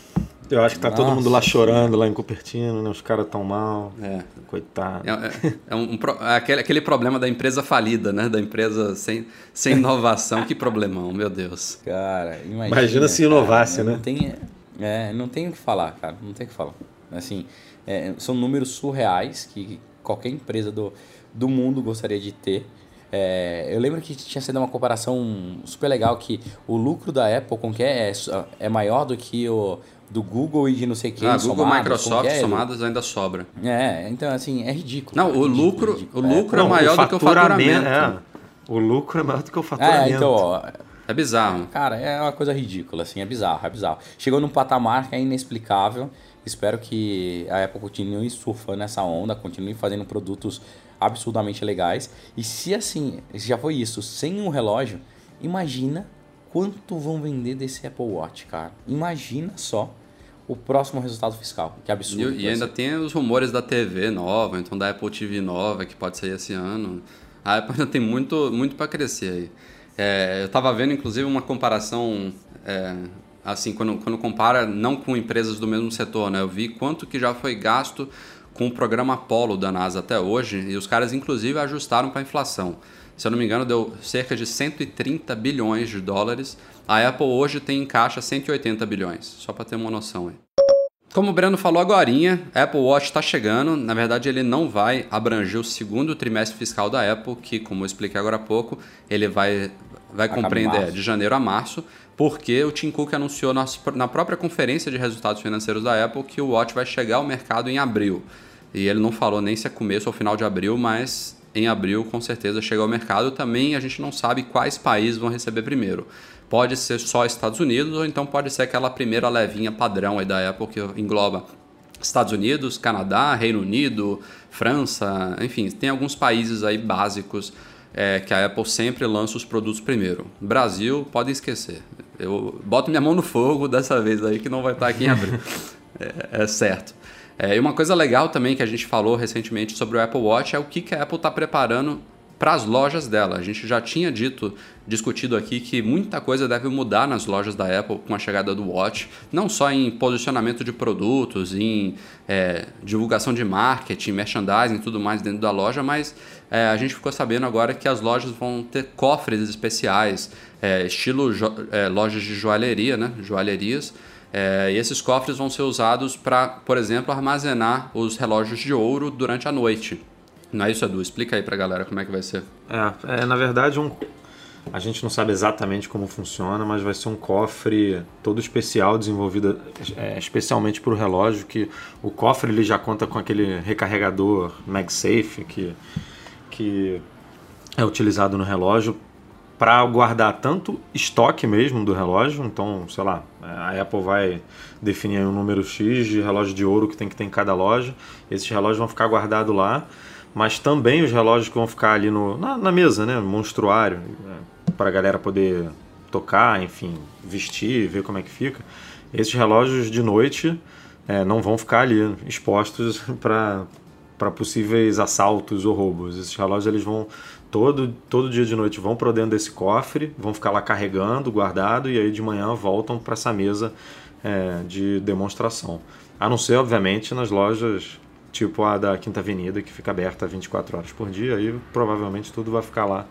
Speaker 2: Eu acho que tá todo
Speaker 3: Nossa.
Speaker 2: mundo lá chorando, lá em Cupertino, né? Os caras tão mal.
Speaker 1: É.
Speaker 2: Coitado.
Speaker 1: É, é- é um pro- é aquele, aquele problema da empresa falida, né? Da empresa sem, sem inovação. que problemão, meu Deus.
Speaker 3: Cara, imagina.
Speaker 2: Imagina se
Speaker 3: cara,
Speaker 2: inovasse,
Speaker 3: não
Speaker 2: né?
Speaker 3: Tem, é, não tem o que falar, cara. Não tem o que falar. Assim, é, são números surreais que qualquer empresa do, do mundo gostaria de ter. É, eu lembro que tinha sido uma comparação super legal que o lucro da Apple com que é, é maior do que o do Google e de não sei quem
Speaker 1: Ah, Google,
Speaker 3: somados, como
Speaker 1: Microsoft
Speaker 3: que é?
Speaker 1: somadas ainda sobra.
Speaker 3: É, então assim, é ridículo.
Speaker 1: Não, o
Speaker 3: ridículo,
Speaker 1: lucro,
Speaker 3: ridículo.
Speaker 1: o lucro é,
Speaker 2: Não,
Speaker 1: maior do que o faturamento.
Speaker 2: É. O lucro é maior do que o faturamento.
Speaker 3: É, então, ó,
Speaker 1: É bizarro.
Speaker 3: Cara, é uma coisa ridícula, assim, é bizarro, é bizarro. Chegou num patamar que é inexplicável. Espero que a Apple continue surfando essa onda, continue fazendo produtos absurdamente legais. E se assim, se já foi isso, sem um relógio, imagina quanto vão vender desse Apple Watch, cara. Imagina só o próximo resultado fiscal. Que absurdo.
Speaker 1: E,
Speaker 3: que
Speaker 1: e ainda
Speaker 3: ser.
Speaker 1: tem os rumores da TV nova, então da Apple TV nova, que pode sair esse ano. A Apple ainda tem muito, muito para crescer aí. É, eu estava vendo, inclusive, uma comparação, é, assim, quando, quando compara não com empresas do mesmo setor, né? Eu vi quanto que já foi gasto com o programa Apollo da NASA até hoje e os caras, inclusive, ajustaram para a inflação. Se eu não me engano, deu cerca de 130 bilhões de dólares. A Apple hoje tem em caixa 180 bilhões, só para ter uma noção aí. Como o Breno falou agora, Apple Watch está chegando. Na verdade, ele não vai abranger o segundo trimestre fiscal da Apple, que, como eu expliquei agora há pouco, ele vai, vai compreender de janeiro a março, porque o Tim Cook anunciou na, na própria conferência de resultados financeiros da Apple que o Watch vai chegar ao mercado em abril. E ele não falou nem se é começo ou final de abril, mas em abril com certeza chega ao mercado. Também a gente não sabe quais países vão receber primeiro. Pode ser só Estados Unidos ou então pode ser aquela primeira levinha padrão aí da Apple que engloba Estados Unidos, Canadá, Reino Unido, França, enfim, tem alguns países aí básicos é, que a Apple sempre lança os produtos primeiro. Brasil, podem esquecer. Eu boto minha mão no fogo dessa vez aí que não vai estar aqui em abril. é, é certo. É, e uma coisa legal também que a gente falou recentemente sobre o Apple Watch é o que, que a Apple está preparando para as lojas dela. A gente já tinha dito, discutido aqui que muita coisa deve mudar nas lojas da Apple com a chegada do Watch, não só em posicionamento de produtos, em é, divulgação de marketing, merchandising e tudo mais dentro da loja, mas é, a gente ficou sabendo agora que as lojas vão ter cofres especiais, é, estilo é, lojas de joalheria, né? joalherias, é, e esses cofres vão ser usados para, por exemplo, armazenar os relógios de ouro durante a noite. Não é isso, Edu? Explica aí para a galera como é que vai ser.
Speaker 2: É, é, na verdade, um, a gente não sabe exatamente como funciona, mas vai ser um cofre todo especial, desenvolvido é, especialmente para o relógio, que o cofre ele já conta com aquele recarregador MagSafe que, que é utilizado no relógio para guardar tanto estoque mesmo do relógio, então, sei lá, a Apple vai definir um número X de relógio de ouro que tem que ter em cada loja, esses relógios vão ficar guardados lá, mas também os relógios que vão ficar ali no, na, na mesa, né, monstruário, né, para a galera poder tocar, enfim, vestir, ver como é que fica. Esses relógios de noite é, não vão ficar ali expostos para possíveis assaltos ou roubos. Esses relógios eles vão todo, todo dia de noite vão para dentro desse cofre, vão ficar lá carregando, guardado, e aí de manhã voltam para essa mesa é, de demonstração. A não ser, obviamente, nas lojas tipo a da Quinta Avenida, que fica aberta 24 horas por dia, aí provavelmente tudo vai ficar lá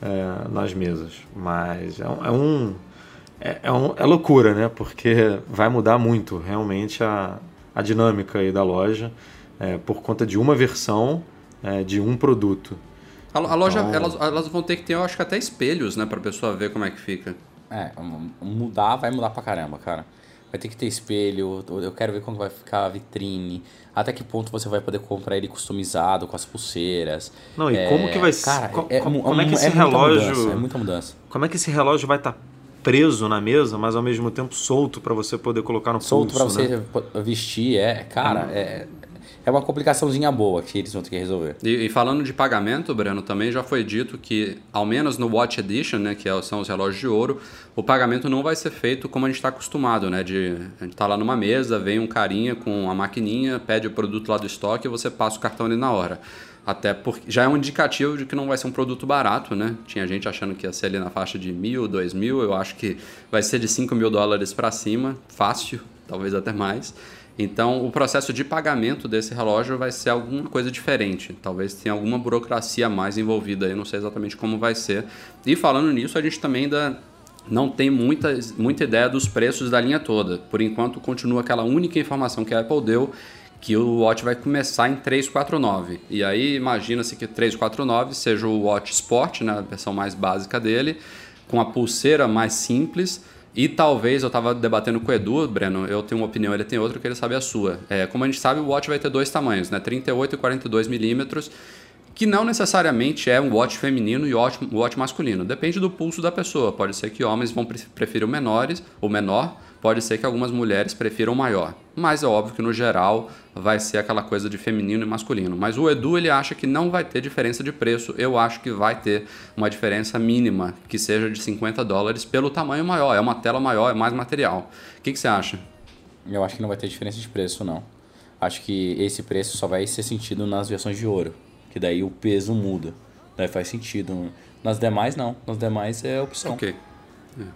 Speaker 2: é, nas mesas. Mas é, é um. É, é, um, é loucura, né? Porque vai mudar muito realmente a, a dinâmica aí da loja é, por conta de uma versão é, de um produto.
Speaker 1: A, a loja, então... elas, elas vão ter que ter, eu acho que até espelhos, né? Pra pessoa ver como é que fica.
Speaker 3: É, mudar vai mudar pra caramba, cara. Vai ter que ter espelho, eu quero ver como vai ficar a vitrine, até que ponto você vai poder comprar ele customizado com as pulseiras.
Speaker 2: Não, e é, como que vai ser? Cara, é, como, como é, que esse é relógio. Mudança, é muita mudança. Como é que esse relógio vai estar tá preso na mesa, mas ao mesmo tempo solto para você poder colocar no
Speaker 3: solto
Speaker 2: pulso,
Speaker 3: Solto para você
Speaker 2: né?
Speaker 3: vestir, é. Cara, hum. é, é uma complicaçãozinha boa que eles vão ter que resolver.
Speaker 1: E, e, falando de pagamento, Breno, também já foi dito que, ao menos no Watch Edition, né, que é são os relógios de ouro, o pagamento não vai ser feito como a gente está acostumado, né? De, a gente está lá numa mesa, vem um carinha com a maquininha, pede o produto lá do estoque e você passa o cartão ali na hora. Até porque já é um indicativo de que não vai ser um produto barato, né? Tinha gente achando que ia ser ali na faixa de mil, dois mil. Eu acho que vai ser de 5 mil dólares para cima, fácil, talvez até mais. Então, o processo de pagamento desse relógio vai ser alguma coisa diferente. Talvez tenha alguma burocracia mais envolvida aí, não sei exatamente como vai ser. E falando nisso, a gente também ainda não tem muita, muita ideia dos preços da linha toda. Por enquanto, continua aquela única informação que a Apple deu, que o Watch vai começar em 349. E aí, imagina-se que 349 seja o Watch Sport, né, a versão mais básica dele, com a pulseira mais simples e talvez, eu estava debatendo com o Edu, Breno, eu tenho uma opinião, ele tem outra, que ele sabe a sua. É, como a gente sabe, o watch vai ter dois tamanhos, né? 38 e 42 milímetros, que não necessariamente é um watch feminino e watch, watch masculino. Depende do pulso da pessoa. Pode ser que homens vão preferir o menores, o menor, Pode ser que algumas mulheres prefiram maior, mas é óbvio que no geral vai ser aquela coisa de feminino e masculino. Mas o Edu ele acha que não vai ter diferença de preço, eu acho que vai ter uma diferença mínima, que seja de 50 dólares pelo tamanho maior, é uma tela maior, é mais material. O que, que você acha?
Speaker 3: Eu acho que não vai ter diferença de preço, não. Acho que esse preço só vai ser sentido nas versões de ouro, que daí o peso muda. Daí faz sentido. Nas demais, não. Nas demais é opção.
Speaker 1: Ok.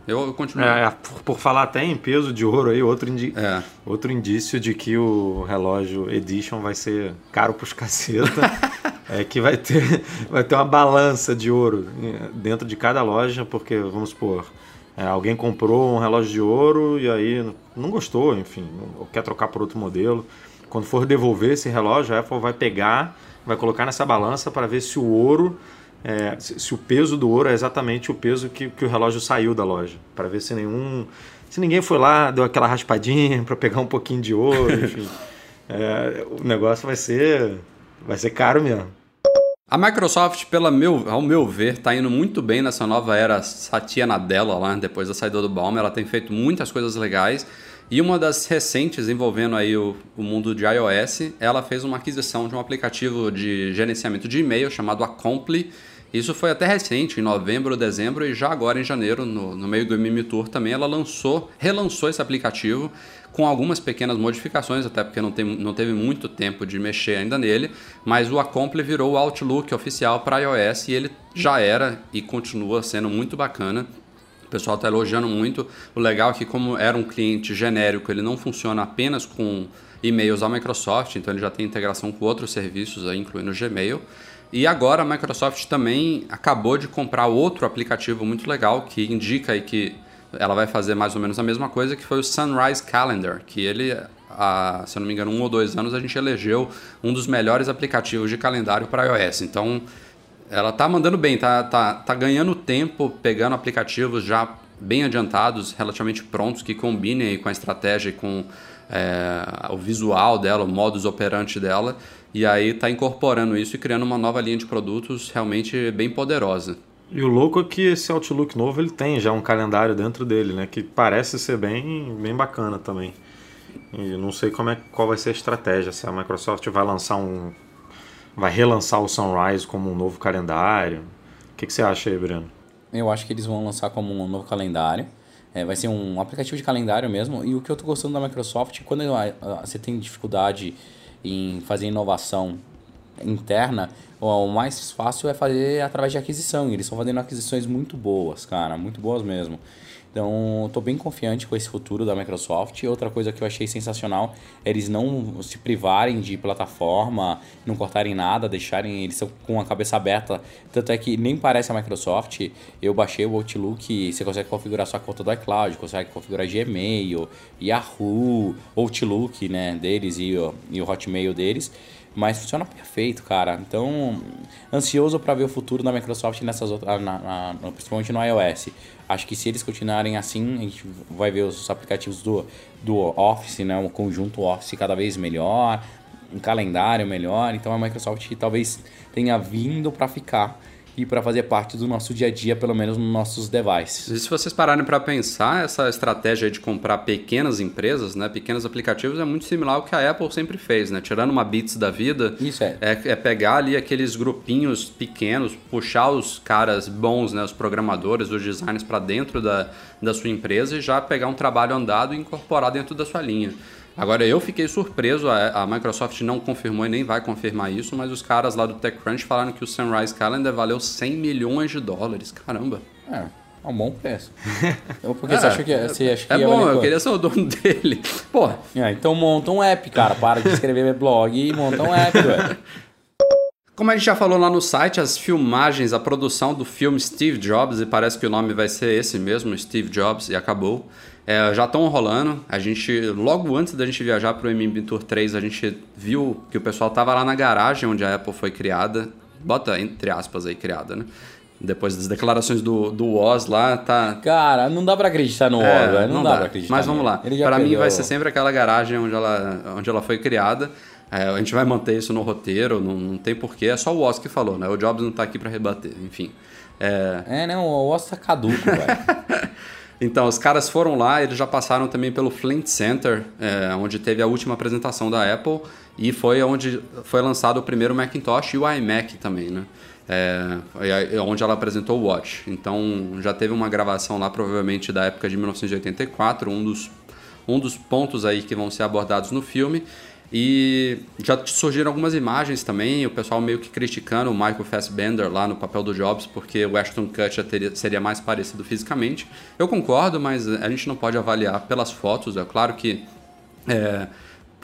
Speaker 1: Eu, eu continuo.
Speaker 2: É, por, por falar até em peso de ouro aí, outro, indi
Speaker 1: É.
Speaker 2: outro indício de que o relógio Edition vai ser caro pros caceta. é que vai ter, vai ter uma balança de ouro eh, dentro de cada loja, porque, vamos supor, é, alguém comprou um relógio de ouro e aí não gostou, enfim, ou quer trocar por outro modelo. Quando for devolver esse relógio, a Apple vai pegar, vai colocar nessa balança para ver se o ouro é, se, se o peso do ouro é exatamente o peso que, que o relógio saiu da loja, para ver se nenhum, se ninguém foi lá deu aquela raspadinha para pegar um pouquinho de ouro, enfim, É, o negócio vai ser, vai ser caro mesmo.
Speaker 1: A Microsoft, pela meu, ao meu ver, está indo muito bem nessa nova era Satya Nadella lá, depois da saída do Balmer. Ela tem feito muitas coisas legais. E uma das recentes envolvendo aí o, o mundo de iOS, ela fez uma aquisição de um aplicativo de gerenciamento de e-mail chamado Acompli. Isso foi até recente, em novembro, dezembro e já agora em janeiro, no, no meio do MM Tour também, ela lançou, relançou esse aplicativo com algumas pequenas modificações, até porque não, tem, não teve muito tempo de mexer ainda nele, mas o Acompli virou o Outlook oficial para iOS e ele já era e continua sendo muito bacana. O pessoal está elogiando muito. O legal é que, como era um cliente genérico, ele não funciona apenas com e-mails da Microsoft, então ele já tem integração com outros serviços, aí, incluindo o Gmail. E agora a Microsoft também acabou de comprar outro aplicativo muito legal que indica aí que ela vai fazer mais ou menos a mesma coisa, que foi o Sunrise Calendar, que ele, há, se eu não me engano, um ou dois anos a gente elegeu um dos melhores aplicativos de calendário para iOS. Então, ela tá mandando bem, tá, tá, tá ganhando tempo pegando aplicativos já bem adiantados, relativamente prontos, que combinem com a estratégia e com é, o visual dela, o modus operandi dela, e aí tá incorporando isso e criando uma nova linha de produtos realmente bem poderosa.
Speaker 2: E o louco é que esse Outlook novo ele tem já um calendário dentro dele, né? Que parece ser bem, bem bacana também. E não sei como é, qual vai ser a estratégia, se a Microsoft vai lançar um. vai relançar o Sunrise como um novo calendário. O que, que você acha aí, Breno?
Speaker 3: Eu acho que eles vão lançar como um novo calendário. É, vai ser um aplicativo de calendário mesmo. E o que eu tô gostando da Microsoft, quando você tem dificuldade em fazer inovação interna, o mais fácil é fazer através de aquisição. Eles estão fazendo aquisições muito boas, cara, muito boas mesmo. Então, estou bem confiante com esse futuro da Microsoft. Outra coisa que eu achei sensacional é eles não se privarem de plataforma, não cortarem nada, deixarem eles com a cabeça aberta. Tanto é que nem parece a Microsoft. Eu baixei o Outlook, você consegue configurar sua conta do iCloud, consegue configurar Gmail, Yahoo, Outlook, né, deles e, e o Hotmail deles. Mas funciona perfeito, cara. Então, ansioso para ver o futuro da Microsoft nessas outras, na, na, principalmente no iOS. Acho que se eles continuarem assim, a gente vai ver os aplicativos do, do Office, né, um conjunto Office cada vez melhor, um calendário melhor. Então a Microsoft talvez tenha vindo para ficar e para fazer parte do nosso dia a dia, pelo menos nos nossos devices.
Speaker 1: E se vocês pararem para pensar, essa estratégia de comprar pequenas empresas, né, pequenos aplicativos, é muito similar ao que a Apple sempre fez, né? Tirando uma Beats da vida,
Speaker 3: Isso é.
Speaker 1: é, é pegar ali aqueles grupinhos pequenos, puxar os caras bons, né, os programadores, os designers para dentro da, da sua empresa e já pegar um trabalho andado e incorporar dentro da sua linha. Agora, eu fiquei surpreso, a, a, Microsoft não confirmou e nem vai confirmar isso, mas os caras lá do TechCrunch falaram que o Sunrise Calendar valeu 100 milhões de dólares. Caramba.
Speaker 3: É, é um bom preço. Porque é, você acha que, você acha que
Speaker 1: é bom, eu queria ser o dono dele. Pô.
Speaker 3: É, então monta um app, cara. Para de escrever blog e monta um app, velho.
Speaker 1: Como a gente já falou lá no site, as filmagens, a produção do filme Steve Jobs, e parece que o nome vai ser esse mesmo, Steve Jobs, e acabou. É, já estão rolando. A gente, logo antes da gente viajar para o MM Tour 3, a gente viu que o pessoal tava lá na garagem onde a Apple foi criada. Bota entre aspas aí, criada, né? Depois das declarações do, do Oz lá, tá.
Speaker 3: Cara, não dá pra acreditar no
Speaker 1: É,
Speaker 3: Oz, velho. Não,
Speaker 1: não
Speaker 3: dá,
Speaker 1: dá.
Speaker 3: pra acreditar.
Speaker 1: Mas vamos lá. Para mim vai ser sempre aquela garagem onde ela, onde ela foi criada. É, a gente vai manter isso no roteiro, não, não tem porquê. É só o Oz que falou, né? O Jobs não tá aqui para rebater, enfim. É...
Speaker 3: É, não, o Oz tá caduco, velho.
Speaker 1: Então, os caras foram lá, eles já passaram também pelo Flint Center, é, onde teve a última apresentação da Apple e foi onde foi lançado o primeiro Macintosh e o iMac também, né? É, é onde ela apresentou o Watch. Então, já teve uma gravação lá, provavelmente da época de 1984, um dos, um dos pontos aí que vão ser abordados no filme. E já surgiram algumas imagens também, o pessoal meio que criticando o Michael Fassbender lá no papel do Jobs, porque o Ashton Kutcher teria, seria mais parecido fisicamente. Eu concordo, mas a gente não pode avaliar pelas fotos. É claro que é,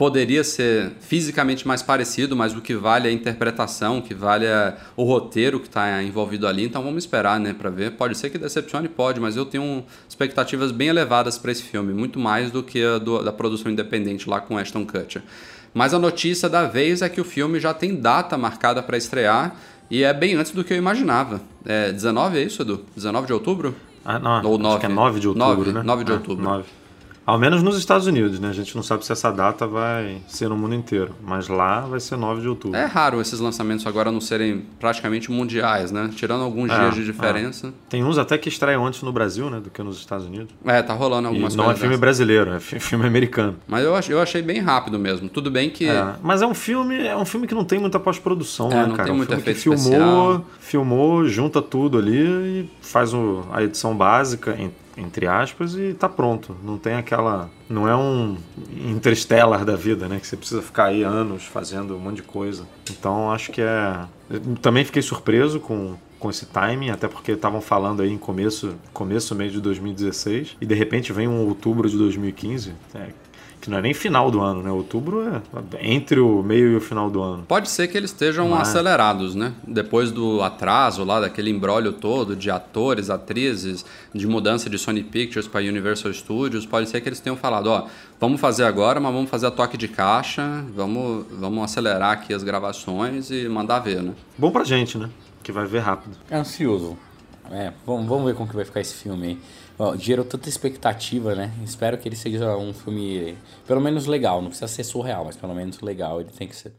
Speaker 1: poderia ser fisicamente mais parecido, mas o que vale é a interpretação, o que vale é o roteiro que está envolvido ali. Então vamos esperar, né, para ver. Pode ser que decepcione, pode, mas eu tenho expectativas bem elevadas para esse filme, muito mais do que a do, da produção independente lá com Ashton Kutcher. Mas a notícia da vez é que o filme já tem data marcada para estrear e é bem antes do que eu imaginava. É 19 é isso, Edu? 19 de outubro?
Speaker 2: Ah, não.
Speaker 1: Ou 9?
Speaker 2: Acho que é 9 de outubro,
Speaker 1: 9,
Speaker 2: né?
Speaker 1: 9 de
Speaker 2: É,
Speaker 1: outubro.
Speaker 2: 9. Ao menos nos Estados Unidos, né? A gente não sabe se essa data vai ser no mundo inteiro. Mas lá vai ser 9 de outubro.
Speaker 1: É raro esses lançamentos agora não serem praticamente mundiais, né? Tirando alguns
Speaker 2: É,
Speaker 1: dias de
Speaker 2: é.
Speaker 1: diferença.
Speaker 2: Tem uns até que estreiam antes no Brasil, né? Do que nos Estados Unidos.
Speaker 1: É, tá rolando algumas
Speaker 2: e não é
Speaker 1: coisas
Speaker 2: filme
Speaker 1: dessas.
Speaker 2: brasileiro, é fi- filme americano.
Speaker 1: Mas eu achei, eu achei bem rápido mesmo. Tudo bem que.
Speaker 2: É, mas é um filme, é um filme que não tem muita pós-produção,
Speaker 1: É,
Speaker 2: né,
Speaker 1: não
Speaker 2: cara?
Speaker 1: tem
Speaker 2: um
Speaker 1: muito
Speaker 2: filme que filmou,
Speaker 1: especial.
Speaker 2: filmou, junta tudo ali e faz o- a edição básica, entre aspas, e tá pronto. Não tem aquela. Não é um interstellar da vida, né? Que você precisa ficar aí anos fazendo um monte de coisa. Então acho que é. eu também fiquei surpreso com. Com esse timing, até porque estavam falando aí em começo, começo meio de 2016, e de repente vem um outubro de 2015, é, que não é nem final do ano, né? Outubro é entre o meio e o final do ano.
Speaker 1: Pode ser que eles estejam
Speaker 2: Mas-
Speaker 1: acelerados, né? Depois do atraso lá, daquele embrólio todo de atores, atrizes, de mudança de Sony Pictures para Universal Studios, pode ser que eles tenham falado, ó, vamos fazer agora, mas vamos fazer a toque de caixa, vamos, vamos acelerar aqui as gravações e mandar ver, né?
Speaker 2: Bom pra gente, né? Que vai ver rápido.
Speaker 3: É ansioso. É, vamos, vamos ver como que vai ficar esse filme aí. Gerou tanta expectativa, né? Espero que ele seja um filme, pelo menos legal. Não precisa ser surreal, mas pelo menos legal ele tem que ser.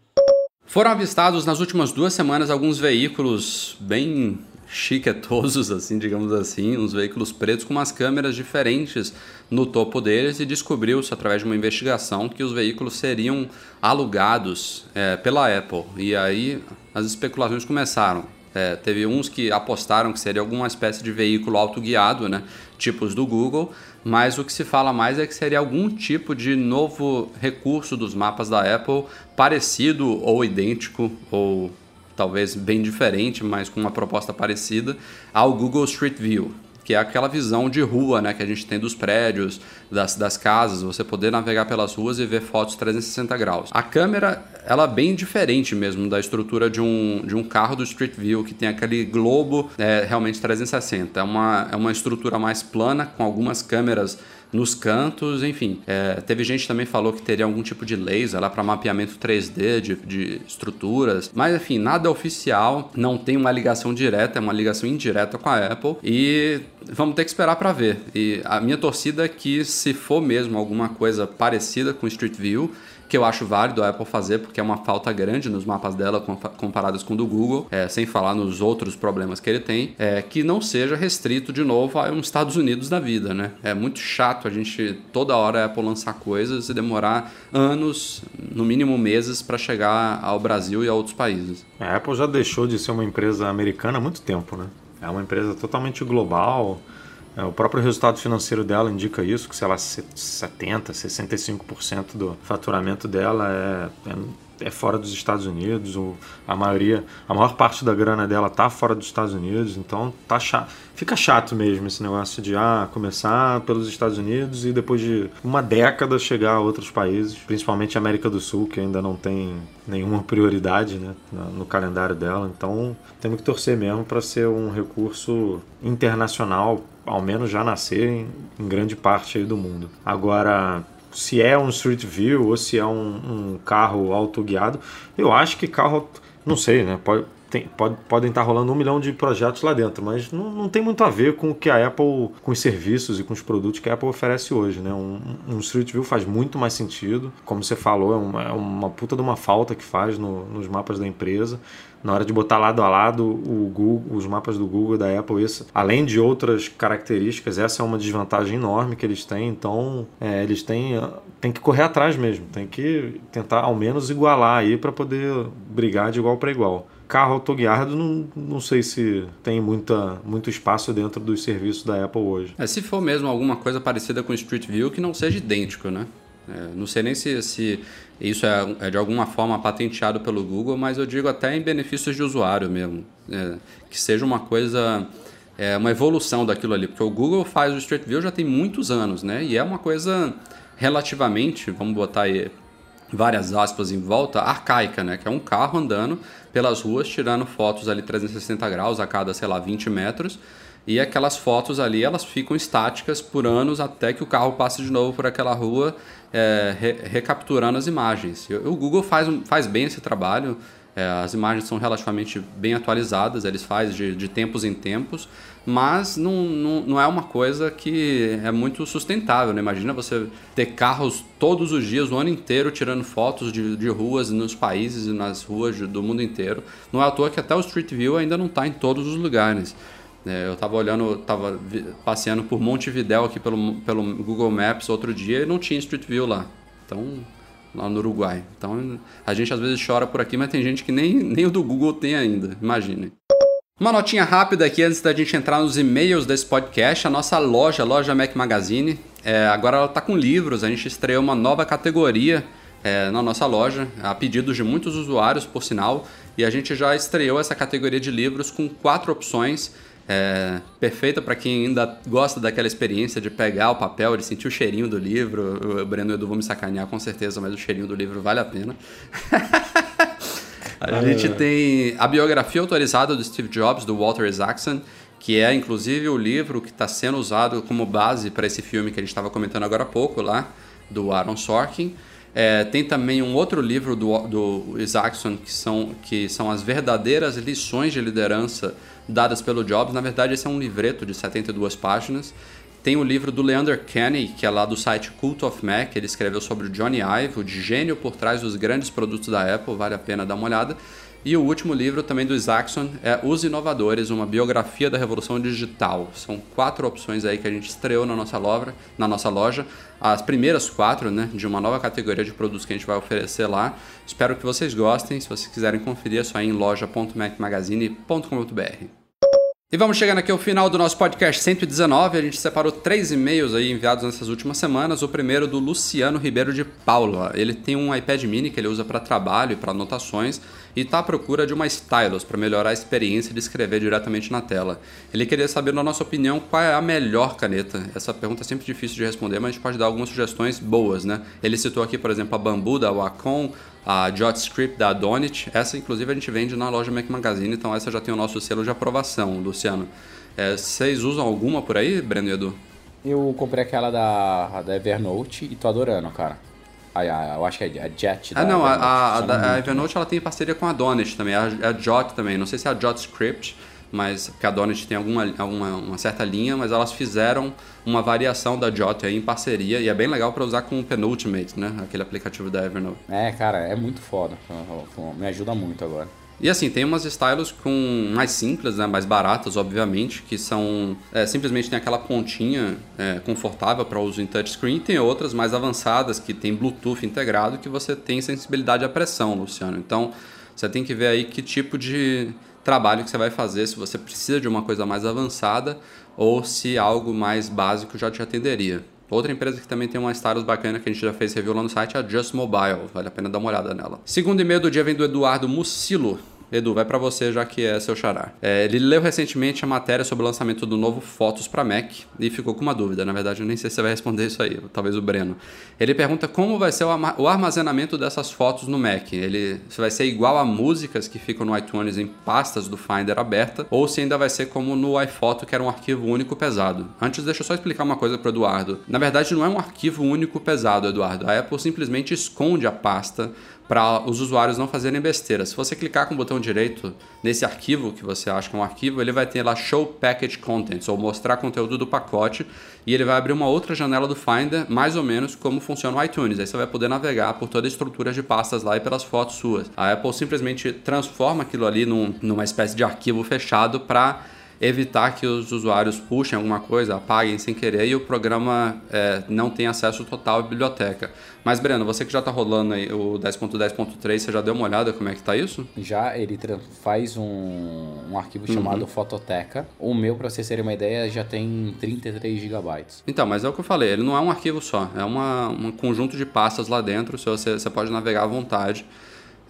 Speaker 1: Foram avistados nas últimas duas semanas alguns veículos bem chiquetosos, assim, digamos assim, uns veículos pretos com umas câmeras diferentes no topo deles e descobriu-se através de uma investigação que os veículos seriam alugados é, pela Apple. E aí as especulações começaram. É, teve uns que apostaram que seria alguma espécie de veículo autoguiado, né? Tipos do Google, mas o que se fala mais é que seria algum tipo de novo recurso dos mapas da Apple, parecido ou idêntico, ou talvez bem diferente, mas com uma proposta parecida, ao Google Street View, que é aquela visão de rua né, que a gente tem dos prédios, das, das casas, você poder navegar pelas ruas e ver fotos 360 graus. A câmera, ela é bem diferente mesmo da estrutura de um, de um carro do Street View, que tem aquele globo é, realmente 360. É uma, é uma estrutura mais plana, com algumas câmeras nos cantos, enfim. É, teve gente também falou que teria algum tipo de laser lá para mapeamento 3D de, de estruturas, mas enfim, nada oficial, não tem uma ligação direta, é uma ligação indireta com a Apple e vamos ter que esperar para ver. E a minha torcida é que se for mesmo alguma coisa parecida com Street View, que eu acho válido a Apple fazer, porque é uma falta grande nos mapas dela compa- comparados com o do Google, é, sem falar nos outros problemas que ele tem, é, que não seja restrito de novo a Estados Unidos da vida, né? É muito chato a gente toda hora a Apple lançar coisas e demorar anos, no mínimo meses, para chegar ao Brasil e a outros países.
Speaker 2: A Apple já deixou de ser uma empresa americana há muito tempo, né? É uma empresa totalmente global. É, o próprio resultado financeiro dela indica isso, que sei lá, 70%, 65% do faturamento dela é, é, é fora dos Estados Unidos. O, a maioria, a maior parte da grana dela tá fora dos Estados Unidos, então tá chato. Fica chato mesmo esse negócio de ah, começar pelos Estados Unidos e depois de uma década chegar a outros países, principalmente a América do Sul, que ainda não tem nenhuma prioridade né, no, no calendário dela. Então temos que torcer mesmo para ser um recurso internacional, ao menos já nascer em, em grande parte aí do mundo. Agora, se é um Street View ou se é um, um carro autoguiado, eu acho que carro, não sei, né? Pode, tem, pode, podem estar rolando um milhão de projetos lá dentro, mas não, não tem muito a ver com o que a Apple, com os serviços e com os produtos que a Apple oferece hoje, né? Um, um Street View faz muito mais sentido, como você falou, é uma, é uma puta de uma falta que faz no, nos mapas da empresa. Na hora de botar lado a lado o Google, os mapas do Google da Apple, isso, além de outras características, essa é uma desvantagem enorme que eles têm. Então, é, eles têm, têm que correr atrás mesmo, tem que tentar ao menos igualar aí para poder brigar de igual para igual carro autoguiado, não, não sei se tem muita, muito espaço dentro dos serviços da Apple hoje.
Speaker 1: É, se for mesmo alguma coisa parecida com Street View, que não seja idêntico, né? É, não sei nem se, se isso é, é, de alguma forma patenteado pelo Google, mas eu digo até em benefícios de usuário mesmo. É, que seja uma coisa, é, uma evolução daquilo ali. Porque o Google faz o Street View já tem muitos anos, né? E é uma coisa relativamente, vamos botar aí várias aspas em volta, arcaica, né? Que é um carro andando pelas ruas, tirando fotos ali 360 graus a cada, sei lá, 20 metros. E aquelas fotos ali, elas ficam estáticas por anos até que o carro passe de novo por aquela rua, é, re recapturando as imagens. O Google faz, faz bem esse trabalho, é, as imagens são relativamente bem atualizadas, eles fazem de, de tempos em tempos, mas não, não, não, é uma coisa que é muito sustentável. Né? Imagina você ter carros todos os dias, o ano inteiro, tirando fotos de, de ruas nos países e nas ruas do mundo inteiro. Não é à toa que até o Street View ainda não está em todos os lugares. É, eu estava olhando, estava passeando por Montevidéu aqui pelo, pelo Google Maps outro dia e não tinha Street View lá. Então, lá no Uruguai. Então, a gente às vezes chora por aqui, mas tem gente que nem, nem o do Google tem ainda. Imagine. Uma notinha rápida aqui antes da gente entrar nos e-mails desse podcast. A nossa loja, a loja Mac Magazine, é, agora ela está com livros. A gente estreou uma nova categoria é, na nossa loja, a pedidos de muitos usuários, por sinal. E a gente já estreou essa categoria de livros com quatro opções é, perfeita para quem ainda gosta daquela experiência de pegar o papel, de sentir o cheirinho do livro. O Breno e o Edu vão me sacanear com certeza, mas o cheirinho do livro vale a pena. a gente tem a biografia autorizada do Steve Jobs, do Walter Isaacson, que é inclusive o livro que está sendo usado como base para esse filme que a gente estava comentando agora há pouco lá, do Aaron Sorkin. É, tem também um outro livro do, do Isaacson que são, que são as verdadeiras lições de liderança dadas pelo Jobs. Na verdade, esse é um livreto de 72 páginas. Tem o livro do Leander Kenny, que é lá do site Cult of Mac. Ele escreveu sobre o Johnny Ive, o gênio por trás dos grandes produtos da Apple. Vale a pena dar uma olhada. E o último livro também do Isaacson é Os Inovadores, uma biografia da revolução digital. São quatro opções aí que a gente estreou na nossa loja, na nossa loja. As primeiras quatro, né, de uma nova categoria de produtos que a gente vai oferecer lá. Espero que vocês gostem. Se vocês quiserem conferir, é só ir em loja.macmagazine.com.br. E vamos chegando aqui ao final do nosso podcast 119. A gente separou três e-mails aí enviados nessas últimas semanas. O primeiro do Luciano Ribeiro de Paula. Ele tem um iPad mini que ele usa para trabalho e para anotações e está à procura de uma stylus para melhorar a experiência de escrever diretamente na tela. Ele queria saber, na nossa opinião, qual é a melhor caneta. Essa pergunta é sempre difícil de responder, mas a gente pode dar algumas sugestões boas, né? Ele citou aqui, por exemplo, a Bambu da Wacom, a JotScript da Donit. Essa, inclusive, a gente vende na loja Mac Magazine, então essa já tem o nosso selo de aprovação, Luciano. É, vocês usam alguma por aí, Breno e Edu?
Speaker 3: Eu comprei aquela da, da Evernote e tô adorando, cara. Ah, eu acho que é a Jet.
Speaker 1: Ah, não, Evernote, a, a, a, Evernote ela tem parceria com a Donit também, a, a Jot também. Não sei se é a JotScript, mas porque a Donut tem alguma, alguma uma certa linha, mas elas fizeram uma variação da Jot aí em parceria e é bem legal para usar com o Penultimate, né? Aquele aplicativo da Evernote.
Speaker 3: É, cara, é muito foda. Me ajuda muito agora.
Speaker 1: E assim, tem umas stylos com mais simples, né, mais baratas, obviamente, que são é, simplesmente tem aquela pontinha é, confortável para uso em touchscreen. Tem outras mais avançadas que tem Bluetooth integrado que você tem sensibilidade à pressão, Luciano. Então, você tem que ver aí que tipo de trabalho que você vai fazer, se você precisa de uma coisa mais avançada ou se algo mais básico já te atenderia. Outra empresa que também tem uma stylus bacana que a gente já fez review lá no site é a Just Mobile. Vale a pena dar uma olhada nela. Segundo e-mail do dia vem do Eduardo Mucilo. Edu, vai para você já que é seu xará. É, ele leu recentemente a matéria sobre o lançamento do novo Fotos para Mac e ficou com uma dúvida. Na verdade, eu nem sei se você vai responder isso aí, talvez o Breno. Ele pergunta como vai ser o armazenamento dessas fotos no Mac. Ele se vai ser igual a músicas que ficam no iTunes em pastas do Finder aberta ou se ainda vai ser como no iPhoto, que era um arquivo único pesado. Antes, deixa eu só explicar uma coisa para Eduardo. Na verdade, não é um arquivo único pesado, Eduardo. A Apple simplesmente esconde a pasta para os usuários não fazerem besteira. Se você clicar com o botão direito nesse arquivo que você acha que é um arquivo, ele vai ter lá Show Package Contents, ou mostrar conteúdo do pacote, e ele vai abrir uma outra janela do Finder, mais ou menos como funciona o iTunes. Aí você vai poder navegar por toda a estrutura de pastas lá e pelas fotos suas. A Apple simplesmente transforma aquilo ali num, numa espécie de arquivo fechado para evitar que os usuários puxem alguma coisa, apaguem sem querer e o programa é, não tenha acesso total à biblioteca. Mas, Breno, você que já está rolando aí o 10.10.3, você já deu uma olhada como é que está isso?
Speaker 3: Já, ele faz um, um arquivo uhum. chamado Fototeca. O meu, para vocês terem uma ideia, já tem 33 GB.
Speaker 1: Então, mas é o que eu falei, ele não é um arquivo só, é uma, um conjunto de pastas lá dentro, você, você pode navegar à vontade.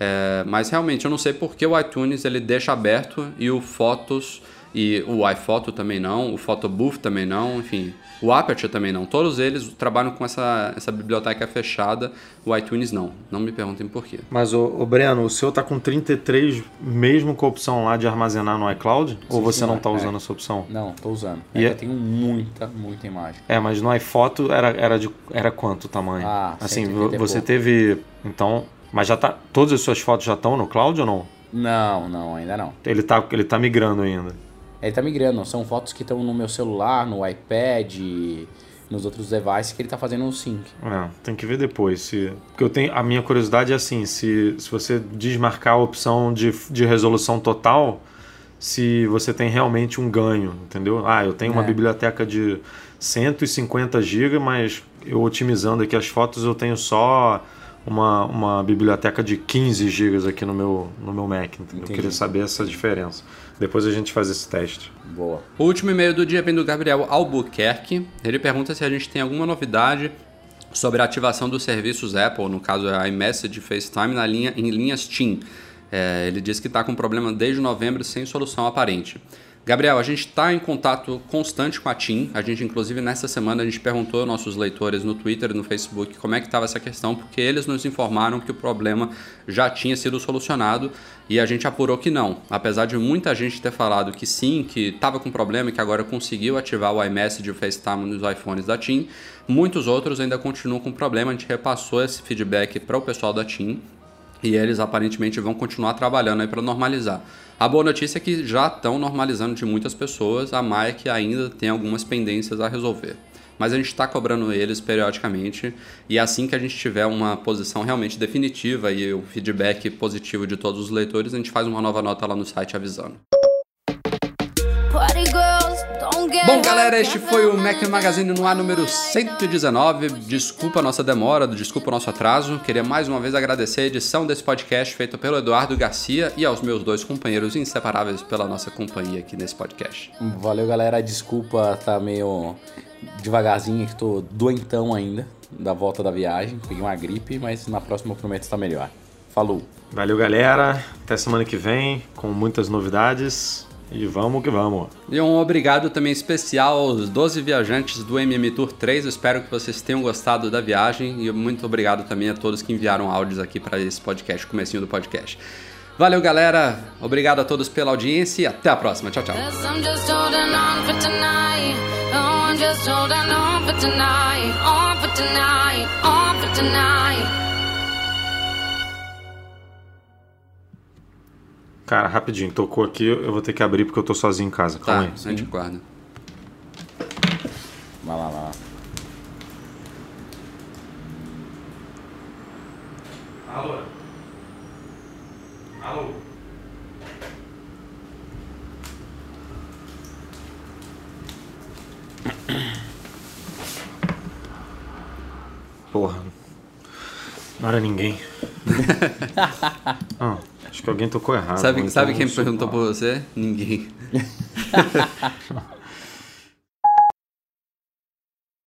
Speaker 1: É, mas realmente eu não sei porque o iTunes ele deixa aberto e o Fotos e o iPhoto também não, o Photobooth também não, enfim, o Aperture também não. Todos eles trabalham com essa, essa biblioteca fechada, o iTunes não. Não me perguntem por quê.
Speaker 2: Mas, o, o Breno, o seu tá com 33 mesmo com a opção lá de armazenar no iCloud? Sim, ou você sim, não tá é. usando essa opção?
Speaker 3: Não, tô usando. É e é... eu tenho muita, muita imagem.
Speaker 2: É, mas no iPhoto era, era, de, era quanto o tamanho? Ah, assim, você pouco. teve... Então, mas já tá... Todas as suas fotos já estão no cloud ou não?
Speaker 3: Não, não, ainda não.
Speaker 2: Ele tá, ele tá migrando ainda.
Speaker 3: Ele tá migrando, são fotos que estão no meu celular, no iPad, nos outros devices que ele tá fazendo um sync.
Speaker 2: É, tem que ver depois. Se... Porque eu tenho. A minha curiosidade é assim, se, se você desmarcar a opção de, de resolução total, se você tem realmente um ganho, entendeu? Ah, eu tenho uma é. biblioteca de 150 GB, mas eu otimizando aqui as fotos eu tenho só uma, uma biblioteca de 15 GB aqui no meu, no meu Mac. Entendeu? Eu queria saber essa diferença. Depois a gente faz esse teste.
Speaker 3: Boa.
Speaker 1: O último e-mail do dia vem do Gabriel Albuquerque. Ele pergunta se a gente tem alguma novidade sobre a ativação dos serviços Apple, no caso a iMessage FaceTime, na linha, em linhas TIM. É, ele diz que está com problema desde novembro sem solução aparente. Gabriel, a gente está em contato constante com a TIM. A gente, inclusive, nessa semana, a gente perguntou aos nossos leitores no Twitter e no Facebook como é que estava essa questão, porque eles nos informaram que o problema já tinha sido solucionado e a gente apurou que não. Apesar de muita gente ter falado que sim, que estava com problema e que agora conseguiu ativar o iMessage e o FaceTime nos iPhones da TIM, muitos outros ainda continuam com problema. A gente repassou esse feedback para o pessoal da TIM e eles aparentemente vão continuar trabalhando para normalizar. A boa notícia é que já estão normalizando de muitas pessoas, a Maia que ainda tem algumas pendências a resolver. Mas a gente está cobrando eles periodicamente e assim que a gente tiver uma posição realmente definitiva e o feedback positivo de todos os leitores, a gente faz uma nova nota lá no site avisando. Bom, galera, este foi o Mac Magazine no ar número 119. Desculpa a nossa demora, desculpa o nosso atraso. Queria mais uma vez agradecer a edição desse podcast feita pelo Eduardo Garcia e aos meus dois companheiros inseparáveis pela nossa companhia aqui nesse podcast.
Speaker 3: Valeu, galera. Desculpa tá meio devagarzinho, que tô doentão ainda da volta da viagem. Peguei uma gripe, mas na próxima eu prometo estar melhor. Falou.
Speaker 2: Valeu, galera. Até semana que vem com muitas novidades. E vamos que vamos.
Speaker 1: E um obrigado também especial aos 12 viajantes do MM Tour 3. Eu espero que vocês tenham gostado da viagem e muito obrigado também a todos que enviaram áudios aqui para esse podcast, comecinho do podcast. Valeu, galera. Obrigado a todos pela audiência e até a próxima. Tchau, tchau.
Speaker 2: Cara, rapidinho, tocou aqui, eu vou ter que abrir porque eu tô sozinho em casa.
Speaker 1: Tá, Calma aí. a gente guarda.
Speaker 3: Vai lá, vai lá.
Speaker 2: Alô? Alô? Porra. Não era ninguém. ah. Acho que alguém tocou errado.
Speaker 1: Sabe, sabe quem perguntou por você? Ninguém.